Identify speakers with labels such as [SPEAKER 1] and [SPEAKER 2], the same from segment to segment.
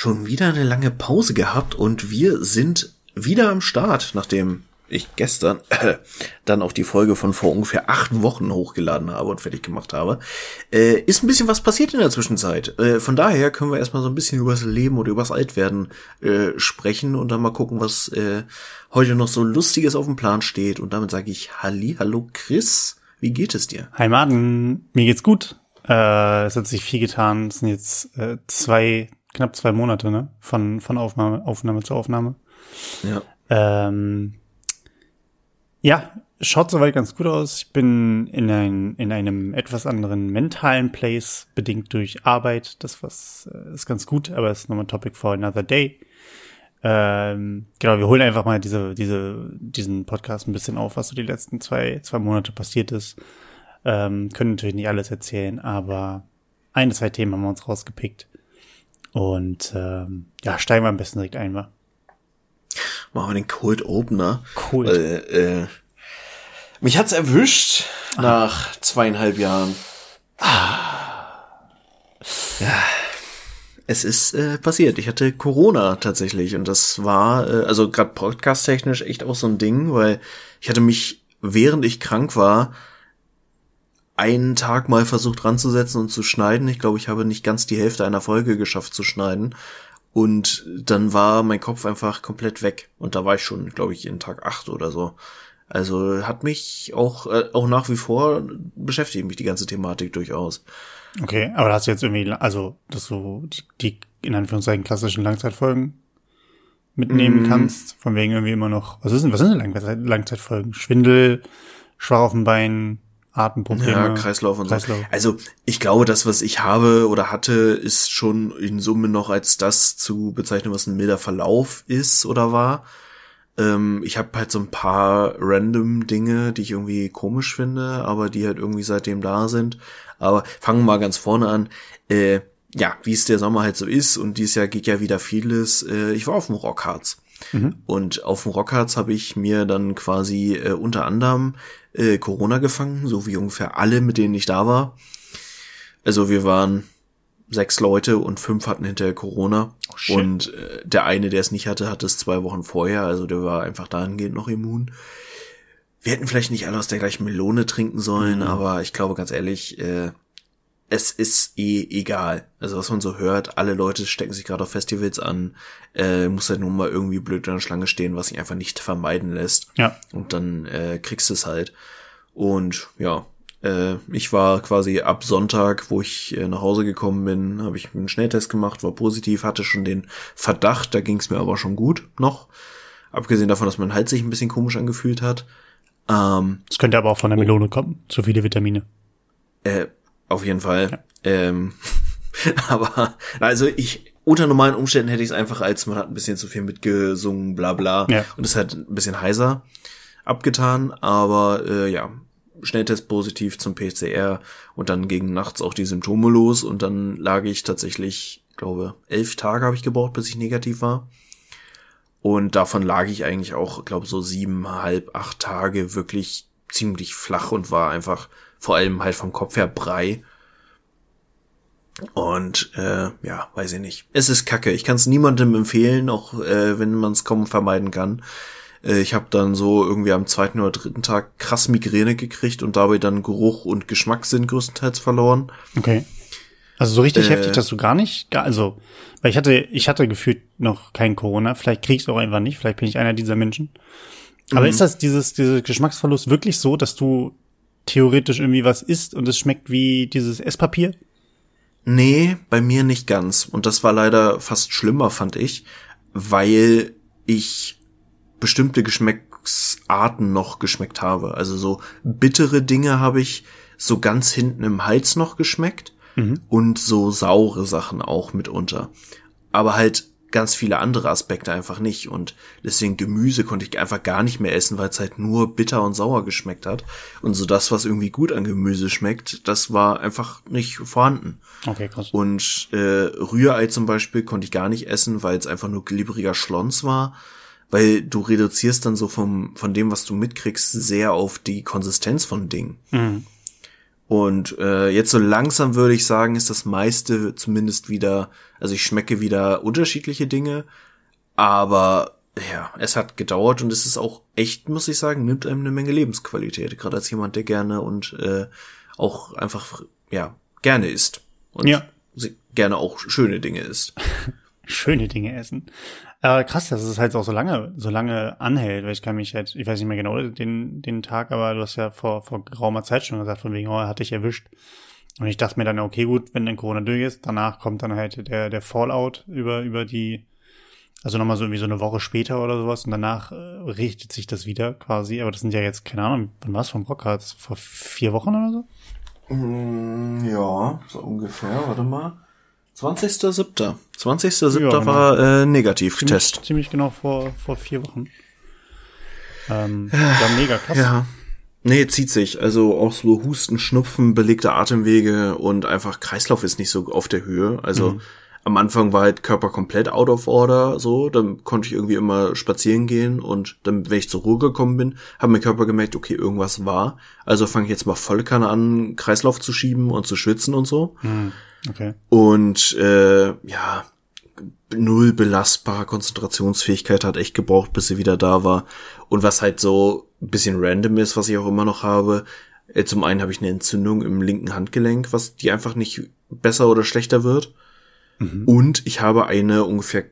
[SPEAKER 1] schon wieder eine lange Pause gehabt und wir sind wieder am Start, nachdem ich gestern äh, dann auch die Folge von vor ungefähr acht Wochen hochgeladen habe und fertig gemacht habe, äh, ist ein bisschen was passiert in der Zwischenzeit. Äh, von daher können wir erstmal so ein bisschen übers Leben oder übers Altwerden äh, sprechen und dann mal gucken, was äh, heute noch so Lustiges auf dem Plan steht. Und damit sage ich Halli, hallo Chris, wie geht es dir?
[SPEAKER 2] Hi Martin, mir geht's gut. Äh, es hat sich viel getan. Es sind jetzt äh, zwei, knapp zwei Monate, ne? Von, von Aufnahme, Aufnahme zu Aufnahme.
[SPEAKER 1] Ja.
[SPEAKER 2] Ähm, ja, schaut soweit ganz gut aus. Ich bin in, ein, in einem etwas anderen mentalen Place, bedingt durch Arbeit. Das was äh, ist ganz gut, aber ist nochmal ein Topic for another day. Ähm, genau, wir holen einfach mal diese, diese, diesen Podcast ein bisschen auf, was so die letzten zwei, zwei Monate passiert ist. Ähm, können natürlich nicht alles erzählen, aber ein, zwei Themen haben wir uns rausgepickt. Und ähm, ja, steigen wir am besten direkt ein, wa?
[SPEAKER 1] Machen wir den Cold Opener.
[SPEAKER 2] Cool.
[SPEAKER 1] Äh, äh, mich hat's erwischt ah. nach zweieinhalb Jahren. Ah. Ja. Es ist äh, passiert. Ich hatte Corona tatsächlich und das war äh, also gerade podcast technisch echt auch so ein Ding, weil ich hatte mich während ich krank war einen Tag mal versucht ranzusetzen und zu schneiden. Ich glaube, ich habe nicht ganz die Hälfte einer Folge geschafft zu schneiden. Und dann war mein Kopf einfach komplett weg. Und da war ich schon, glaube ich, in Tag acht oder so. Also hat mich auch, äh, auch nach wie vor beschäftigt mich die ganze Thematik durchaus.
[SPEAKER 2] Okay, aber hast du jetzt irgendwie, also, dass du die, die in Anführungszeichen klassischen Langzeitfolgen mitnehmen mm. kannst, von wegen irgendwie immer noch, was ist denn, was sind denn Langzeit, Langzeitfolgen? Schwindel, schwach auf dem Bein, Atemprobleme. Ja,
[SPEAKER 1] Kreislauf und Kreislauf. so. Also ich glaube, das, was ich habe oder hatte, ist schon in Summe noch als das zu bezeichnen, was ein milder Verlauf ist oder war. Ähm, ich habe halt so ein paar random Dinge, die ich irgendwie komisch finde, aber die halt irgendwie seitdem da sind. Aber fangen wir mal ganz vorne an. Äh, ja, wie es der Sommer halt so ist und dieses Jahr geht ja wieder vieles. Äh, ich war auf dem Rockharz. Mhm. Und auf dem Rockharz habe ich mir dann quasi äh, unter anderem äh, Corona gefangen, so wie ungefähr alle, mit denen ich da war. Also wir waren sechs Leute und fünf hatten hinterher Corona. Oh, und äh, der eine, der es nicht hatte, hatte es zwei Wochen vorher. Also der war einfach dahingehend noch immun. Wir hätten vielleicht nicht alle aus der gleichen Melone trinken sollen, mhm. aber ich glaube ganz ehrlich, äh, es ist eh egal. Also was man so hört, alle Leute stecken sich gerade auf Festivals an, äh, muss halt nur mal irgendwie blöd in der Schlange stehen, was sich einfach nicht vermeiden lässt.
[SPEAKER 2] Ja.
[SPEAKER 1] Und dann äh, kriegst du es halt. Und ja, äh, ich war quasi ab Sonntag, wo ich äh, nach Hause gekommen bin, habe ich einen Schnelltest gemacht, war positiv, hatte schon den Verdacht, da ging es mir aber schon gut noch. Abgesehen davon, dass mein Hals sich ein bisschen komisch angefühlt hat.
[SPEAKER 2] Ähm, es könnte aber auch von der Melone kommen, zu viele Vitamine.
[SPEAKER 1] Äh, auf jeden Fall. Ja. Ähm, aber also ich unter normalen Umständen hätte ich es einfach als man hat ein bisschen zu viel mitgesungen, bla bla.
[SPEAKER 2] Ja.
[SPEAKER 1] Und es hat ein bisschen heiser abgetan. Aber äh, ja, Schnelltest positiv zum PCR und dann gegen nachts auch die Symptome los und dann lag ich tatsächlich, glaube, elf Tage habe ich gebraucht, bis ich negativ war. Und davon lag ich eigentlich auch, glaube so sieben, halb, acht Tage wirklich ziemlich flach und war einfach vor allem halt vom Kopf her Brei. Und äh, ja, weiß ich nicht. Es ist Kacke. Ich kann es niemandem empfehlen, auch äh, wenn man es kaum vermeiden kann. Äh, ich habe dann so irgendwie am zweiten oder dritten Tag krass Migräne gekriegt und dabei dann Geruch und Geschmackssinn größtenteils verloren.
[SPEAKER 2] Okay. Also so richtig äh, heftig hast du gar nicht, also, weil ich hatte, ich hatte gefühlt noch kein Corona. Vielleicht krieg ich es auch einfach nicht. Vielleicht bin ich einer dieser Menschen. Aber mhm. ist das dieses, dieses Geschmacksverlust wirklich so, dass du theoretisch irgendwie was isst und es schmeckt wie dieses Esspapier?
[SPEAKER 1] Nee, bei mir nicht ganz. Und das war leider fast schlimmer, fand ich, weil ich bestimmte Geschmacksarten noch geschmeckt habe. Also so bittere Dinge habe ich so ganz hinten im Hals noch geschmeckt mhm. und so saure Sachen auch mitunter. Aber halt ganz viele andere Aspekte einfach nicht. Und deswegen Gemüse konnte ich einfach gar nicht mehr essen, weil es halt nur bitter und sauer geschmeckt hat. Und so das, was irgendwie gut an Gemüse schmeckt, das war einfach nicht vorhanden.
[SPEAKER 2] Okay, krass.
[SPEAKER 1] Und äh, Rührei zum Beispiel konnte ich gar nicht essen, weil es einfach nur glibberiger Schlons war. Weil du reduzierst dann so vom, von dem, was du mitkriegst, sehr auf die Konsistenz von Dingen. Mhm. Und äh, jetzt so langsam würde ich sagen, ist das meiste zumindest wieder, also ich schmecke wieder unterschiedliche Dinge, aber ja, es hat gedauert und es ist auch echt, muss ich sagen, nimmt einem eine Menge Lebensqualität, gerade als jemand, der gerne und äh, auch einfach, ja, gerne isst. Und
[SPEAKER 2] Ja.
[SPEAKER 1] gerne auch schöne Dinge isst.
[SPEAKER 2] Schöne Dinge essen. Aber krass, dass es halt auch so lange, so lange anhält, weil ich kann mich halt, ich weiß nicht mehr genau den, den Tag, aber du hast ja vor, vor geraumer Zeit schon gesagt, von wegen, oh, hat dich erwischt. Und ich dachte mir dann, okay, gut, wenn dann Corona durch ist, danach kommt dann halt der, der Fallout über, über die, also nochmal so irgendwie so eine Woche später oder sowas und danach äh, richtet sich das wieder quasi. Aber das sind ja jetzt, keine Ahnung, wann war es vom Rockhard? Vor vier Wochen oder so?
[SPEAKER 1] Mm, Ja, so ungefähr, warte mal. 20.07. 20.07.
[SPEAKER 2] Ja, genau.
[SPEAKER 1] war äh, Negativtest.
[SPEAKER 2] Ziemlich, ziemlich genau vor, vor vier Wochen. Ähm, ja, mega krass.
[SPEAKER 1] Ja. Nee, zieht sich. Also auch so Husten, Schnupfen, belegte Atemwege und einfach Kreislauf ist nicht so auf der Höhe. Also am Anfang war halt Körper komplett out of order, so. Dann konnte ich irgendwie immer spazieren gehen und dann, wenn ich zur Ruhe gekommen bin, hat mein Körper gemerkt, okay, irgendwas war. Also fange ich jetzt mal voll Kanne an, Kreislauf zu schieben und zu schwitzen und so.
[SPEAKER 2] Hm, okay.
[SPEAKER 1] Und äh, ja, null belastbar, Konzentrationsfähigkeit hat echt gebraucht, bis sie wieder da war. Und was halt so ein bisschen random ist, was ich auch immer noch habe, äh, zum einen habe ich eine Entzündung im linken Handgelenk, was die einfach nicht besser oder schlechter wird. Und ich habe eine ungefähr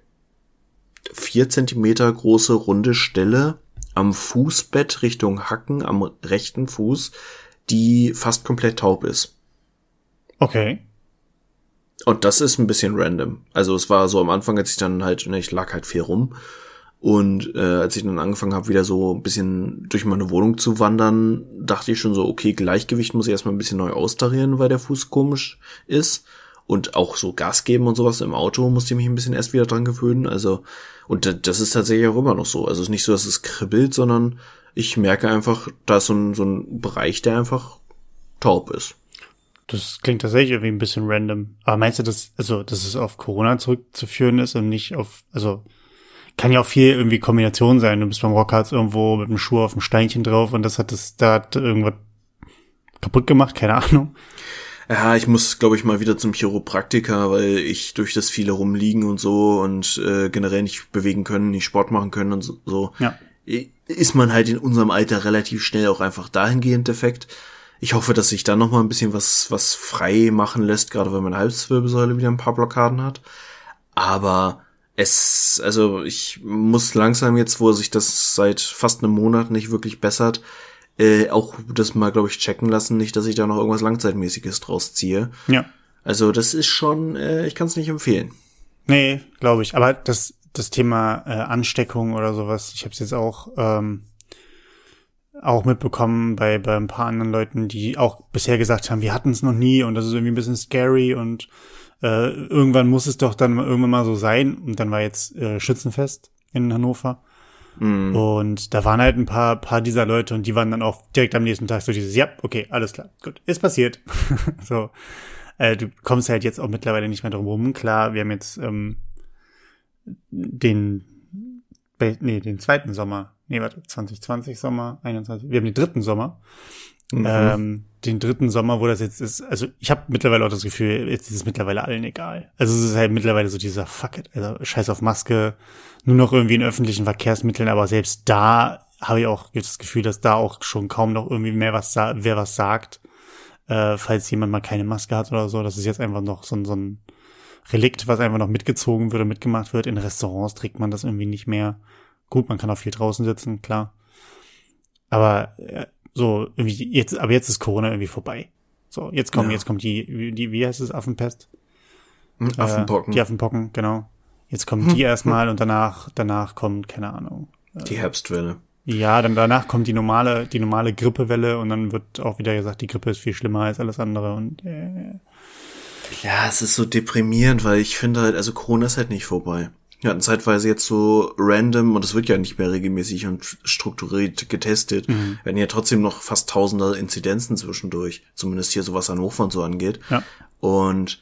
[SPEAKER 1] vier Zentimeter große runde Stelle am Fußbett Richtung Hacken am rechten Fuß, die fast komplett taub ist.
[SPEAKER 2] Okay.
[SPEAKER 1] Und das ist ein bisschen random. Also es war so am Anfang, als ich dann halt, ne, ich lag halt viel rum. Und äh, als ich dann angefangen habe, wieder so ein bisschen durch meine Wohnung zu wandern, dachte ich schon so, okay, Gleichgewicht muss ich erstmal ein bisschen neu austarieren, weil der Fuß komisch ist. Und auch so Gas geben und sowas im Auto musste ich mich ein bisschen erst wieder dran gewöhnen. Also, und da- das ist tatsächlich auch immer noch so. Also es ist nicht so, dass es kribbelt, sondern ich merke einfach, da ist so ein, so ein Bereich, der einfach taub ist.
[SPEAKER 2] Das klingt tatsächlich irgendwie ein bisschen random. Aber meinst du, dass, also, dass es auf Corona zurückzuführen ist und nicht auf, also, kann ja auch viel irgendwie Kombination sein. Du bist beim Rockharz irgendwo mit dem Schuh auf dem Steinchen drauf und das hat das, da hat irgendwas kaputt gemacht, keine Ahnung.
[SPEAKER 1] Ja, ich muss, glaube ich, mal wieder zum Chiropraktiker, weil ich durch das viele rumliegen und so und äh, generell nicht bewegen können, nicht Sport machen können und so,
[SPEAKER 2] Ja.
[SPEAKER 1] ist man halt in unserem Alter relativ schnell auch einfach dahingehend defekt. Ich hoffe, dass sich da noch mal ein bisschen was was frei machen lässt, gerade weil meine Halswirbelsäule wieder ein paar Blockaden hat. Aber es, also ich muss langsam jetzt, wo sich das seit fast einem Monat nicht wirklich bessert, äh, auch das mal, glaube ich, checken lassen, nicht, dass ich da noch irgendwas Langzeitmäßiges draus ziehe.
[SPEAKER 2] Ja.
[SPEAKER 1] Also das ist schon, äh, ich kann es nicht empfehlen.
[SPEAKER 2] Nee, glaube ich. Aber das, das Thema äh, Ansteckung oder sowas, ich habe es jetzt auch, ähm, auch mitbekommen bei, bei ein paar anderen Leuten, die auch bisher gesagt haben, wir hatten es noch nie und das ist irgendwie ein bisschen scary und äh, irgendwann muss es doch dann irgendwann mal so sein. Und dann war jetzt äh, Schützenfest in Hannover. Und da waren halt ein paar, paar dieser Leute und die waren dann auch direkt am nächsten Tag so dieses, ja, okay, alles klar, gut, ist passiert. so, äh, du kommst halt jetzt auch mittlerweile nicht mehr drum rum. Klar, wir haben jetzt ähm, den, nee, den zweiten Sommer, nee, warte, 2020 Sommer, 21, wir haben den dritten Sommer. Ähm, den dritten Sommer, wo das jetzt ist, also ich habe mittlerweile auch das Gefühl, jetzt ist es mittlerweile allen egal. Also es ist halt mittlerweile so dieser Fuck it, also scheiß auf Maske, nur noch irgendwie in öffentlichen Verkehrsmitteln, aber selbst da habe ich auch jetzt das Gefühl, dass da auch schon kaum noch irgendwie mehr was wer was sagt, äh, falls jemand mal keine Maske hat oder so. Das ist jetzt einfach noch so, ein- so ein Relikt, was einfach noch mitgezogen wird und mitgemacht wird. In Restaurants trägt man das irgendwie nicht mehr. Gut, man kann auch viel draußen sitzen, klar. Aber äh, so irgendwie jetzt, aber jetzt ist Corona irgendwie vorbei. So, jetzt kommen,
[SPEAKER 1] Ja.
[SPEAKER 2] jetzt kommt die, die, wie heißt es, Affenpest?
[SPEAKER 1] Hm, Affenpocken.
[SPEAKER 2] Äh, die Affenpocken, genau. Jetzt kommen die erstmal und danach, danach kommt, keine Ahnung.
[SPEAKER 1] Die Herbstwelle.
[SPEAKER 2] Ja, dann danach kommt die normale, die normale Grippewelle und dann wird auch wieder gesagt, die Grippe ist viel schlimmer als alles andere und äh,
[SPEAKER 1] Ja, es ist so deprimierend, weil ich finde halt, also Corona ist halt nicht vorbei. Wir hatten zeitweise jetzt so random, und es wird ja nicht mehr regelmäßig und strukturiert getestet,
[SPEAKER 2] Mhm.
[SPEAKER 1] werden ja trotzdem noch fast tausender Inzidenzen zwischendurch, zumindest hier so was Hannover und so angeht.
[SPEAKER 2] ja.
[SPEAKER 1] Und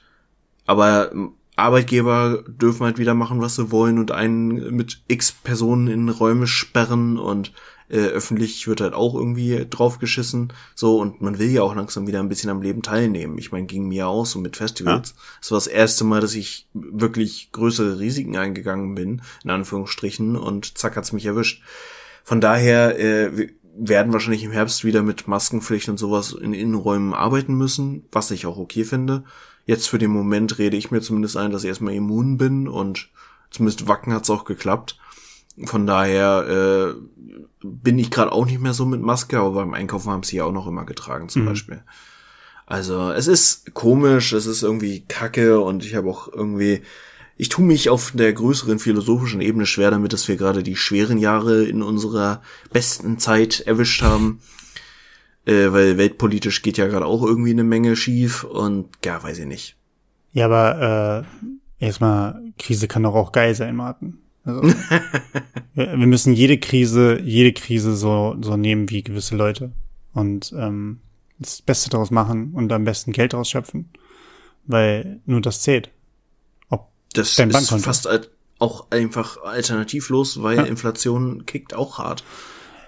[SPEAKER 1] aber Arbeitgeber dürfen halt wieder machen, was sie wollen und einen mit x Personen in Räume sperren und äh, öffentlich wird halt auch irgendwie draufgeschissen. So, und man will ja auch langsam wieder ein bisschen am Leben teilnehmen. Ich meine, ging mir auch so mit Festivals. Ja. Das war das erste Mal, dass ich wirklich größere Risiken eingegangen bin, in Anführungsstrichen, und zack hat's mich erwischt. Von daher äh, werden wahrscheinlich im Herbst wieder mit Maskenpflicht und sowas in Innenräumen arbeiten müssen, was ich auch okay finde. Jetzt für den Moment rede ich mir zumindest ein, dass ich erstmal immun bin und zumindest Wacken hat's auch geklappt. Von daher äh, bin ich gerade auch nicht mehr so mit Maske, aber beim Einkaufen haben sie ja auch noch immer getragen zum mhm. Beispiel. Also es ist komisch, es ist irgendwie kacke und ich habe auch irgendwie, ich tue mich auf der größeren philosophischen Ebene schwer damit, dass wir gerade die schweren Jahre in unserer besten Zeit erwischt haben. Äh, weil weltpolitisch geht ja gerade auch irgendwie eine Menge schief und ja, weiß ich nicht.
[SPEAKER 2] Ja, aber äh, erstmal, Krise kann doch auch geil sein, Martin. Also, wir, wir müssen jede Krise, jede Krise so, so nehmen wie gewisse Leute und ähm, das Beste daraus machen und am besten Geld daraus schöpfen, weil nur das zählt.
[SPEAKER 1] Ob das dein ist fast auch einfach alternativlos, weil ja. Inflation kickt auch hart.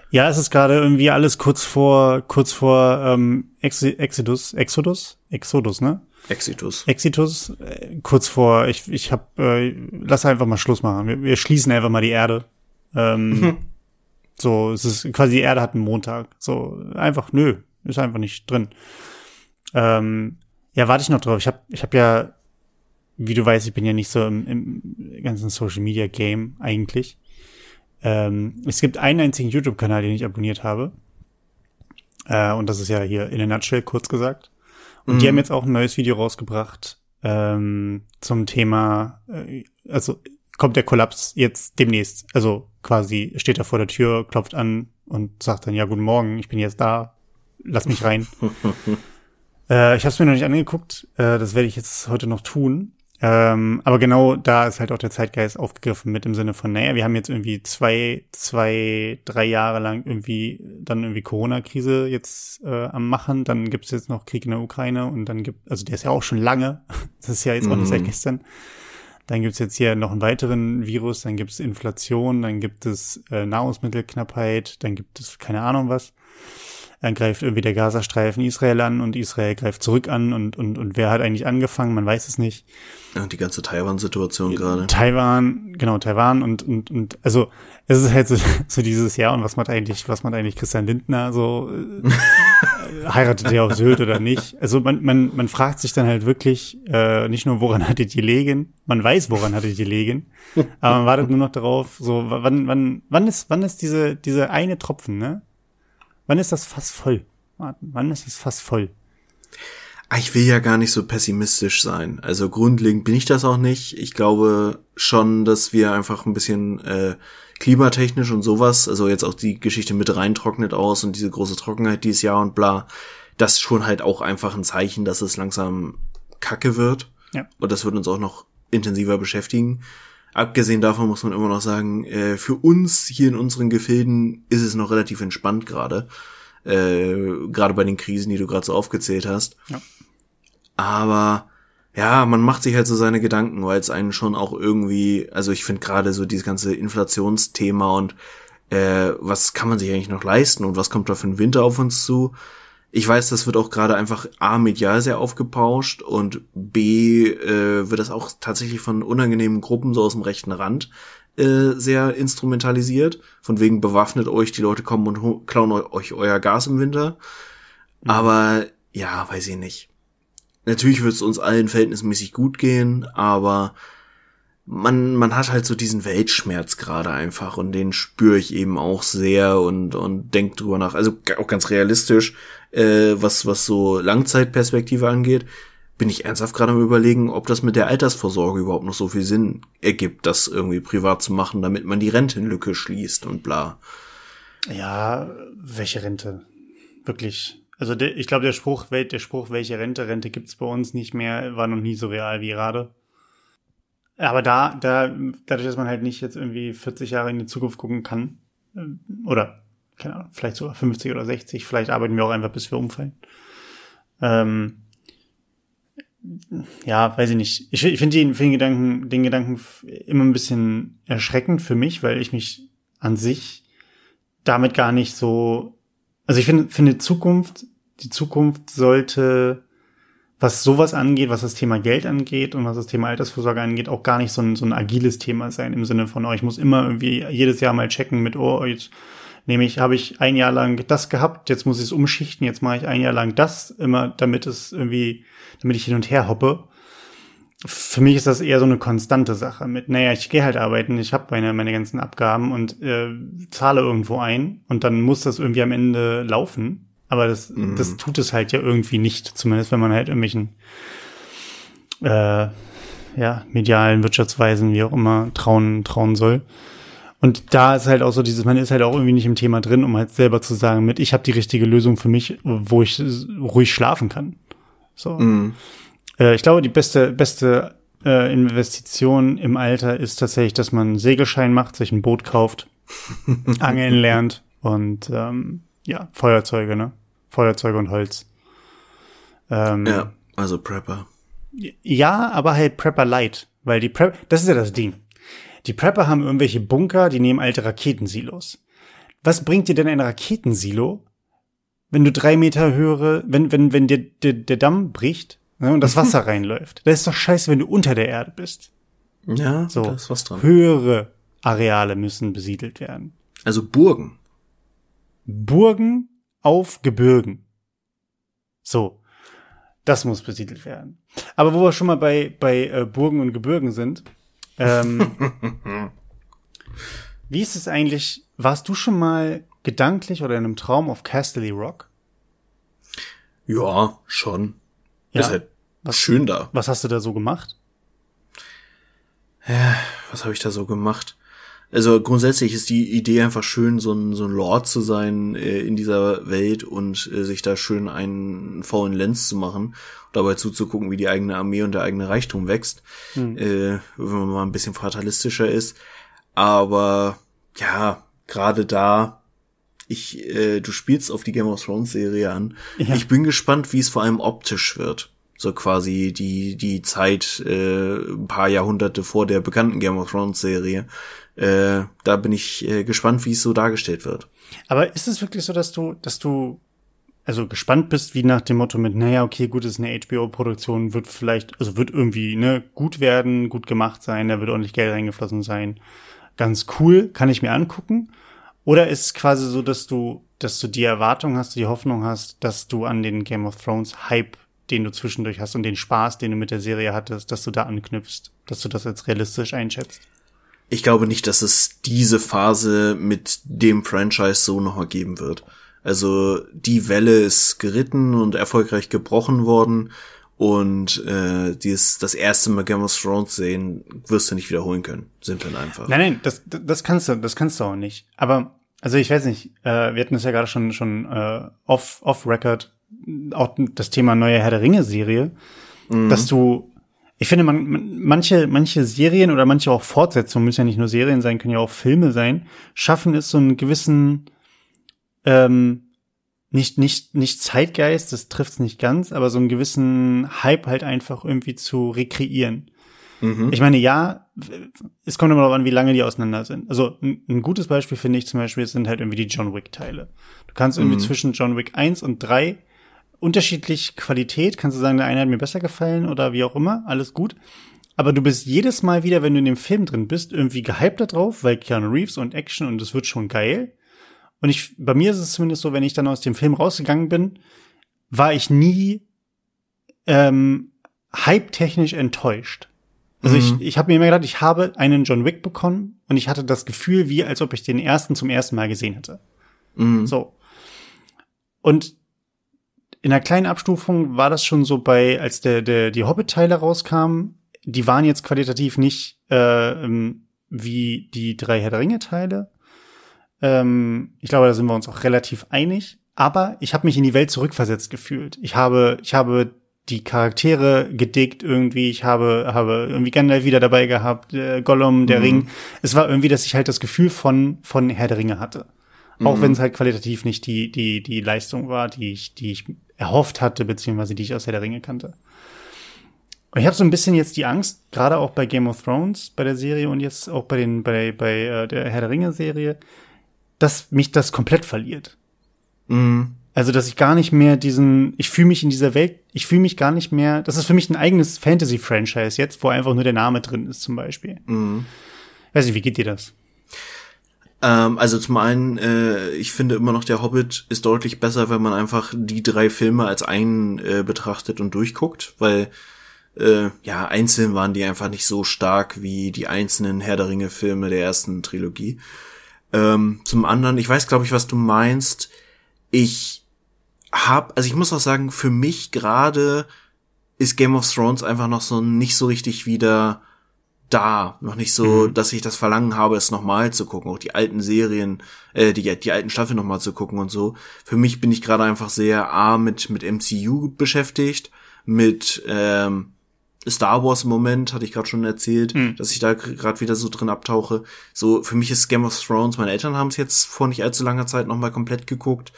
[SPEAKER 2] Ja, es ist gerade irgendwie alles kurz vor kurz vor ähm, Ex Exodus, Exodus, Exodus, ne?
[SPEAKER 1] Exitus.
[SPEAKER 2] Exitus, äh, kurz vor, ich, ich hab, äh, lass einfach mal Schluss machen. Wir, wir schließen einfach mal die Erde. Ähm, mhm. So, es ist quasi die Erde hat einen Montag. So, einfach, nö, ist einfach nicht drin. Ähm, ja, warte ich noch drauf. Ich hab, ich hab ja, wie du weißt, ich bin ja nicht so im, im ganzen Social Media Game eigentlich. Ähm, es gibt einen einzigen YouTube-Kanal, den ich abonniert habe. Äh, und das ist ja hier in a nutshell kurz gesagt. Und mhm. die haben jetzt auch ein neues Video rausgebracht ähm, zum Thema, äh, also kommt der Kollaps jetzt demnächst. Also quasi steht er vor der Tür, klopft an und sagt dann, ja, guten Morgen, ich bin jetzt da, lass mich rein. äh, ich habe es mir noch nicht angeguckt, äh, das werde ich jetzt heute noch tun. Ähm, aber genau da ist halt auch der Zeitgeist aufgegriffen mit im Sinne von, naja, wir haben jetzt irgendwie zwei, zwei, drei Jahre lang irgendwie dann irgendwie Corona-Krise jetzt äh, am machen, dann gibt's jetzt noch Krieg in der Ukraine und dann gibt, also der ist ja auch schon lange, das ist ja jetzt auch nicht seit mhm. gestern. Dann gibt's jetzt hier noch einen weiteren Virus, dann gibt's Inflation, dann gibt es äh, Nahrungsmittelknappheit, dann gibt es keine Ahnung was dann greift irgendwie der Gazastreifen Israel an und Israel greift zurück an und, und, und wer hat eigentlich angefangen, man weiß es nicht.
[SPEAKER 1] Ja, die ganze Taiwan-Situation gerade.
[SPEAKER 2] Taiwan, genau, Taiwan und, und, und, also, es ist halt so, so dieses Jahr und was macht eigentlich, was macht eigentlich Christian Lindner so, heiratet er auf Sylt oder nicht? Also man, man, man fragt sich dann halt wirklich, äh, nicht nur, woran hattet ihr legen, man weiß, woran hattet ihr legen, aber man wartet nur noch darauf, so, wann, wann, wann ist, wann ist diese, diese eine Tropfen, ne? Wann ist das fast voll? Wann ist es fast voll?
[SPEAKER 1] Ah, ich will ja gar nicht so pessimistisch sein. Also grundlegend bin ich das auch nicht. Ich glaube schon, dass wir einfach ein bisschen äh, klimatechnisch und sowas, also jetzt auch die Geschichte mit reintrocknet aus und diese große Trockenheit dieses Jahr und bla, das schon halt auch einfach ein Zeichen, dass es langsam kacke wird. Ja. Und das wird uns auch noch intensiver beschäftigen. Abgesehen davon muss man immer noch sagen, äh, für uns hier in unseren Gefilden ist es noch relativ entspannt gerade. Äh, gerade bei den Krisen, die du gerade so aufgezählt hast. Ja. Aber ja, man macht sich halt so seine Gedanken, weil es einen schon auch irgendwie, also ich finde gerade so dieses ganze Inflationsthema und äh, was kann man sich eigentlich noch leisten und was kommt da für ein Winter auf uns zu, ich weiß, das wird auch gerade einfach A, medial sehr aufgepauscht und B, äh, wird das auch tatsächlich von unangenehmen Gruppen so aus dem rechten Rand äh, sehr instrumentalisiert. Von wegen bewaffnet euch, die Leute kommen und klauen euch euer Gas im Winter. Mhm. Aber ja, weiß ich nicht. Natürlich wird es uns allen verhältnismäßig gut gehen, aber man, man hat halt so diesen Weltschmerz gerade einfach und den spüre ich eben auch sehr und, und denkt drüber nach. Also auch ganz realistisch, äh, was, was so Langzeitperspektive angeht, bin ich ernsthaft gerade am überlegen, ob das mit der Altersvorsorge überhaupt noch so viel Sinn ergibt, das irgendwie privat zu machen, damit man die Rentenlücke schließt und bla.
[SPEAKER 2] Ja, welche Rente? Wirklich. Also der, ich glaube, der Spruch, der Spruch, welche Rente, Rente gibt's bei uns nicht mehr, war noch nie so real wie gerade. Aber da, da, dadurch, dass man halt nicht jetzt irgendwie 40 Jahre in die Zukunft gucken kann, äh, oder, keine Ahnung, vielleicht sogar 50 oder 60, vielleicht arbeiten wir auch einfach, bis wir umfallen. Ähm, ja, weiß ich nicht. Ich, ich finde den, den Gedanken, den Gedanken immer ein bisschen erschreckend für mich, weil ich mich an sich damit gar nicht so, also ich finde, finde Zukunft, die Zukunft sollte, was sowas angeht, was das Thema Geld angeht und was das Thema Altersvorsorge angeht, auch gar nicht so ein, so ein agiles Thema sein im Sinne von, oh, ich muss immer irgendwie jedes Jahr mal checken mit, oh, jetzt nehme ich, habe ich ein Jahr lang das gehabt, jetzt muss ich es umschichten, jetzt mache ich ein Jahr lang das, immer damit es irgendwie, damit ich hin und her hoppe. Für mich ist das eher so eine konstante Sache mit, naja, ich gehe halt arbeiten, ich habe meine, meine ganzen Abgaben und äh, zahle irgendwo ein und dann muss das irgendwie am Ende laufen. Aber das, mhm. das tut es halt ja irgendwie nicht, zumindest wenn man halt irgendwelchen äh, ja, medialen Wirtschaftsweisen, wie auch immer, trauen, trauen soll. Und da ist halt auch so dieses, man ist halt auch irgendwie nicht im Thema drin, um halt selber zu sagen, mit ich habe die richtige Lösung für mich, wo ich ruhig schlafen kann. So. Mm. Äh, ich glaube, die beste, beste äh, Investition im Alter ist tatsächlich, dass man einen Segelschein macht, sich ein Boot kauft, angeln lernt und ähm, ja, Feuerzeuge, ne? Feuerzeuge und Holz.
[SPEAKER 1] Ähm, ja, also Prepper.
[SPEAKER 2] Ja, aber halt Prepper Light, weil die Prep, das ist ja das Ding. Die Prepper haben irgendwelche Bunker, die nehmen alte Raketensilos. Was bringt dir denn ein Raketensilo, wenn du drei Meter höhere, wenn, wenn, wenn dir der, der Damm bricht ne, und das Wasser reinläuft? Das ist doch scheiße, wenn du unter der Erde bist.
[SPEAKER 1] Ja, so, da ist was dran.
[SPEAKER 2] Höhere Areale müssen besiedelt werden.
[SPEAKER 1] Also Burgen.
[SPEAKER 2] Burgen auf Gebirgen. So. Das muss besiedelt werden. Aber wo wir schon mal bei, bei äh, Burgen und Gebirgen sind, ähm, wie ist es eigentlich? Warst du schon mal gedanklich oder in einem Traum auf Casterly Rock?
[SPEAKER 1] Ja, schon. Ja. Ist halt was, schön da.
[SPEAKER 2] Was hast du da so gemacht?
[SPEAKER 1] Ja, was habe ich da so gemacht? Also grundsätzlich ist die Idee einfach schön, so ein, so ein Lord zu sein äh, in dieser Welt und äh, sich da schön einen faulen Lenz zu machen, dabei zuzugucken, wie die eigene Armee und der eigene Reichtum wächst, hm. äh, wenn man mal ein bisschen fatalistischer ist. Aber ja, gerade da, ich, äh, du spielst auf die Game of Thrones Serie an. Ja. Ich bin gespannt, wie es vor allem optisch wird so quasi die die Zeit äh, ein paar Jahrhunderte vor der bekannten Game of Thrones Serie äh, da bin ich äh, gespannt, wie es so dargestellt wird.
[SPEAKER 2] Aber ist es wirklich so, dass du, dass du also gespannt bist, wie nach dem Motto mit, naja, okay, gut, ist eine HBO-Produktion, wird vielleicht, also wird irgendwie, ne, gut werden, gut gemacht sein, da wird ordentlich Geld reingeflossen sein. Ganz cool, kann ich mir angucken. Oder ist es quasi so, dass du, dass du die Erwartung hast, die Hoffnung hast, dass du an den Game of Thrones Hype, den du zwischendurch hast und den Spaß, den du mit der Serie hattest, dass du da anknüpfst, dass du das als realistisch einschätzt?
[SPEAKER 1] ich glaube nicht, dass es diese Phase mit dem Franchise so nochmal geben wird. Also die Welle ist geritten und erfolgreich gebrochen worden und äh, dieses das erste Mal Game of Thrones sehen wirst du nicht wiederholen können. Simpel einfach.
[SPEAKER 2] Nein, nein, das das kannst du, das kannst du auch nicht. Aber also ich weiß nicht, äh, wir hatten das ja gerade schon schon äh, off off Record auch das Thema neue Herr der Ringe Serie, mhm. dass du ich finde, man, manche, manche Serien oder manche auch Fortsetzungen, müssen ja nicht nur Serien sein, können ja auch Filme sein, schaffen es so einen gewissen, ähm, nicht, nicht, nicht Zeitgeist, das trifft es nicht ganz, aber so einen gewissen Hype halt einfach irgendwie zu rekreieren. Mhm. Ich meine, ja, es kommt immer darauf an, wie lange die auseinander sind. Also ein, ein gutes Beispiel finde ich zum Beispiel sind halt irgendwie die John Wick-Teile. Du kannst irgendwie mhm. zwischen John Wick 1 und 3 unterschiedlich Qualität. Kannst du sagen, der eine hat mir besser gefallen oder wie auch immer, alles gut. Aber du bist jedes Mal wieder, wenn du in dem Film drin bist, irgendwie gehypt da drauf, weil Keanu Reeves und Action und es wird schon geil. Und ich, bei mir ist es zumindest so, wenn ich dann aus dem Film rausgegangen bin, war ich nie ähm, hype-technisch enttäuscht. Also mhm. ich, ich habe mir immer gedacht, ich habe einen John Wick bekommen und ich hatte das Gefühl, wie als ob ich den ersten zum ersten Mal gesehen hätte. Mhm. So. Und in einer kleinen Abstufung war das schon so bei, als der, der, die Hobbit-Teile rauskamen, die waren jetzt qualitativ nicht äh, ähm, wie die drei Herr der Ringe-Teile. Ähm, ich glaube, da sind wir uns auch relativ einig. Aber ich habe mich in die Welt zurückversetzt gefühlt. Ich habe, ich habe die Charaktere gedickt irgendwie. Ich habe, habe irgendwie Gandalf wieder dabei gehabt, äh, Gollum, der mhm. Ring. Es war irgendwie, dass ich halt das Gefühl von, von Herr der Ringe hatte. Auch mhm. wenn es halt qualitativ nicht die, die, die Leistung war, die ich, die ich erhofft hatte, beziehungsweise die ich aus Herr der Ringe kannte. Ich habe so ein bisschen jetzt die Angst, gerade auch bei Game of Thrones, bei der Serie und jetzt auch bei den bei bei äh, der Herr der Ringe Serie, dass mich das komplett verliert.
[SPEAKER 1] Mhm.
[SPEAKER 2] Also, dass ich gar nicht mehr diesen, ich fühle mich in dieser Welt, ich fühle mich gar nicht mehr, das ist für mich ein eigenes Fantasy-Franchise jetzt, wo einfach nur der Name drin ist, zum Beispiel.
[SPEAKER 1] Mhm.
[SPEAKER 2] Weiß nicht, wie geht dir das?
[SPEAKER 1] Ähm, also zum einen, äh, ich finde immer noch, der Hobbit ist deutlich besser, wenn man einfach die drei Filme als einen äh, betrachtet und durchguckt, weil äh, ja, einzeln waren die einfach nicht so stark wie die einzelnen Herr der Ringe-Filme der ersten Trilogie. Ähm, zum anderen, ich weiß, glaube ich, was du meinst. Ich hab, also ich muss auch sagen, für mich gerade ist Game of Thrones einfach noch so nicht so richtig wieder da, noch nicht so, mhm. dass ich das Verlangen habe, es nochmal zu gucken, auch die alten Serien, äh, die, die alten Staffeln nochmal zu gucken und so. Für mich bin ich gerade einfach sehr A mit, mit MCU beschäftigt, mit ähm, Star Wars im Moment, hatte ich gerade schon erzählt, mhm. dass ich da gerade wieder so drin abtauche. So, für mich ist Game of Thrones, meine Eltern haben es jetzt vor nicht allzu langer Zeit nochmal komplett geguckt.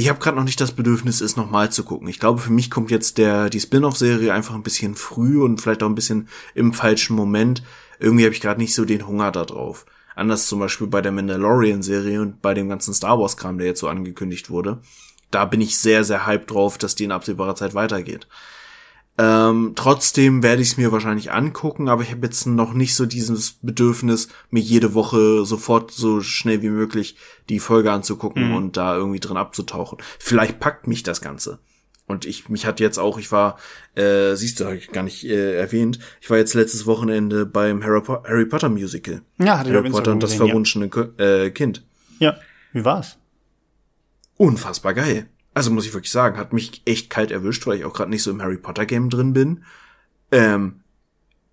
[SPEAKER 1] Ich habe gerade noch nicht das Bedürfnis, es nochmal zu gucken. Ich glaube, für mich kommt jetzt der die Spin-off-Serie einfach ein bisschen früh und vielleicht auch ein bisschen im falschen Moment. Irgendwie habe ich gerade nicht so den Hunger da drauf. Anders zum Beispiel bei der Mandalorian-Serie und bei dem ganzen Star Wars-Kram, der jetzt so angekündigt wurde. Da bin ich sehr, sehr hyped drauf, dass die in absehbarer Zeit weitergeht. Ähm, trotzdem werde ich es mir wahrscheinlich angucken, aber ich habe jetzt noch nicht so dieses Bedürfnis, mir jede Woche sofort so schnell wie möglich die Folge anzugucken mhm. und da irgendwie drin abzutauchen. Vielleicht packt mich das Ganze. Und ich, mich hat jetzt auch, ich war, äh, siehst du, habe ich gar nicht äh, erwähnt, ich war jetzt letztes Wochenende beim Harry, po Harry Potter Musical.
[SPEAKER 2] Ja, hatte
[SPEAKER 1] Harry Potter und das verwunschene ja. äh, Kind.
[SPEAKER 2] Ja, wie war's?
[SPEAKER 1] Unfassbar geil also muss ich wirklich sagen, hat mich echt kalt erwischt, weil ich auch gerade nicht so im Harry Potter Game drin bin. Ähm,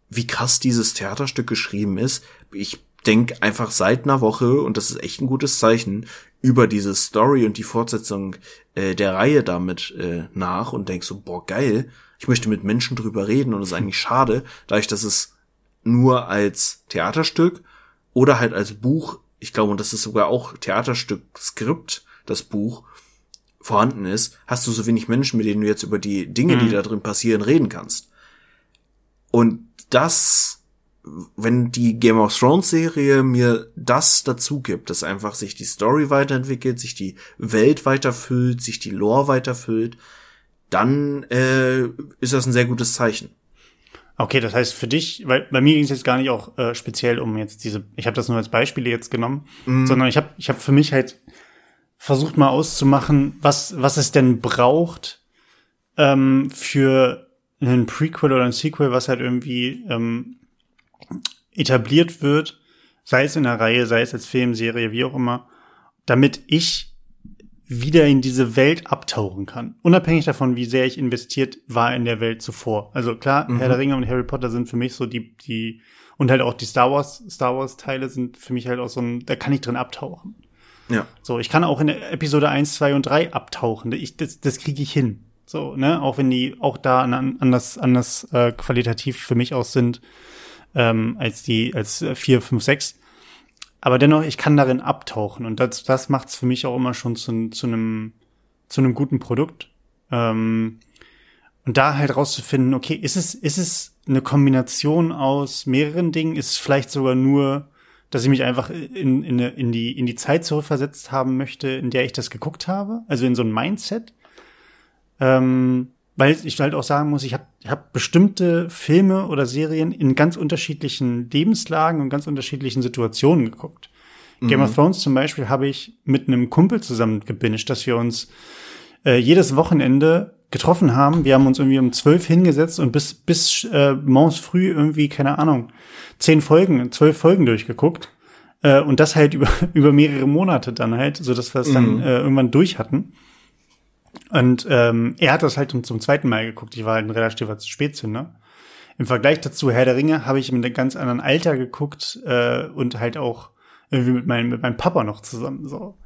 [SPEAKER 1] wie krass dieses Theaterstück geschrieben ist. Ich denk einfach seit einer Woche, und das ist echt ein gutes Zeichen, über diese Story und die Fortsetzung äh, der Reihe damit äh, nach und denk so, boah, geil, ich möchte mit Menschen drüber reden und es ist eigentlich schade, dadurch, dass es nur als Theaterstück oder halt als Buch, ich glaube, und das ist sogar auch Theaterstück Skript, das Buch, vorhanden ist, hast du so wenig Menschen, mit denen du jetzt über die Dinge, mhm. die da drin passieren, reden kannst. Und das, wenn die Game of Thrones Serie mir das dazu gibt, dass einfach sich die Story weiterentwickelt, sich die Welt weiterfüllt, sich die Lore weiterfüllt, dann äh, ist das ein sehr gutes Zeichen.
[SPEAKER 2] Okay, das heißt für dich, weil bei mir ging es jetzt gar nicht auch äh, speziell um jetzt diese, ich habe das nur als Beispiele jetzt genommen, mm. sondern ich habe ich hab für mich halt versucht mal auszumachen, was, was es denn braucht ähm, für einen Prequel oder ein Sequel, was halt irgendwie ähm, etabliert wird, sei es in der Reihe, sei es als Filmserie, wie auch immer, damit ich wieder in diese Welt abtauchen kann. Unabhängig davon, wie sehr ich investiert war in der Welt zuvor. Also klar, mhm. Herr der Ringe und Harry Potter sind für mich so die, die, und halt auch die Star Wars, Star Wars Teile sind für mich halt auch so ein, da kann ich drin abtauchen.
[SPEAKER 1] Ja.
[SPEAKER 2] So, ich kann auch in Episode 1, 2 und 3 abtauchen. Ich, das das kriege ich hin. So, ne, auch wenn die auch da anders, anders äh, qualitativ für mich aus sind ähm, als die, als äh, 4, 5, 6. Aber dennoch, ich kann darin abtauchen. Und das, das macht es für mich auch immer schon zu, zu einem zu einem guten Produkt. Ähm, und da halt rauszufinden, okay, ist es, ist es eine Kombination aus mehreren Dingen? Ist es vielleicht sogar nur dass ich mich einfach in, in, in, die, in die Zeit zurückversetzt haben möchte, in der ich das geguckt habe. Also in so ein Mindset. Ähm, weil ich halt auch sagen muss, ich habe ich hab bestimmte Filme oder Serien in ganz unterschiedlichen Lebenslagen und ganz unterschiedlichen Situationen geguckt. Mhm. Game of Thrones zum Beispiel habe ich mit einem Kumpel zusammen gebinged, dass wir uns äh, jedes Wochenende getroffen haben. Wir haben uns irgendwie um zwölf hingesetzt und bis, bis äh, morgens früh irgendwie, keine Ahnung, zehn Folgen, zwölf Folgen durchgeguckt. Äh, und das halt über, über mehrere Monate dann halt, so dass wir es dann mhm. äh, irgendwann durch hatten. Und ähm, er hat das halt zum zweiten Mal geguckt. Ich war halt ein relativer Spätzünder. Im Vergleich dazu Herr der Ringe habe ich mit einem ganz anderen Alter geguckt äh, und halt auch irgendwie mit meinem, mit meinem Papa noch zusammen so.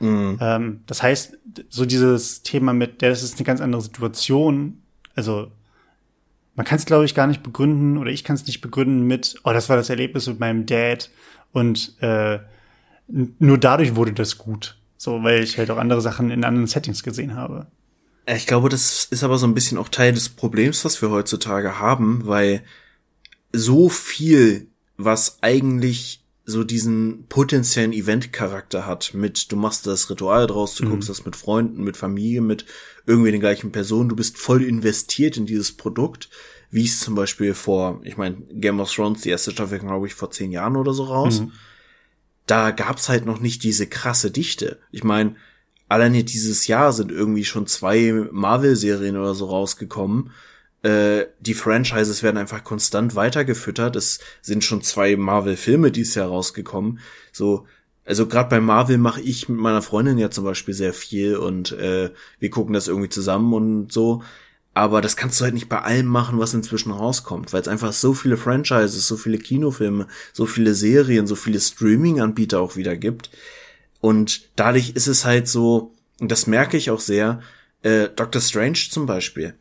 [SPEAKER 2] Mhm. Ähm, das heißt, so dieses Thema mit, der das ist eine ganz andere Situation. Also man kann es, glaube ich, gar nicht begründen oder ich kann es nicht begründen mit, oh, das war das Erlebnis mit meinem Dad und äh, nur dadurch wurde das gut. So, weil ich halt auch andere Sachen in anderen Settings gesehen habe.
[SPEAKER 1] Ich glaube, das ist aber so ein bisschen auch Teil des Problems, was wir heutzutage haben, weil so viel, was eigentlich so diesen potenziellen Event-Charakter hat, mit du machst das Ritual draus, du mhm. guckst das mit Freunden, mit Familie, mit irgendwie den gleichen Personen, du bist voll investiert in dieses Produkt, wie es zum Beispiel vor, ich meine, Game of Thrones, die erste Staffel, glaube ich, vor zehn Jahren oder so raus. Mhm. Da gab's halt noch nicht diese krasse Dichte. Ich meine, alleine dieses Jahr sind irgendwie schon zwei Marvel-Serien oder so rausgekommen. Äh, die Franchises werden einfach konstant weitergefüttert. Es sind schon zwei Marvel-Filme dieses Jahr rausgekommen. So, also gerade bei Marvel mache ich mit meiner Freundin ja zum Beispiel sehr viel und äh, wir gucken das irgendwie zusammen und so. Aber das kannst du halt nicht bei allem machen, was inzwischen rauskommt, weil es einfach so viele Franchises, so viele Kinofilme, so viele Serien, so viele Streaming-Anbieter auch wieder gibt. Und dadurch ist es halt so, und das merke ich auch sehr, äh, Doctor Strange zum Beispiel.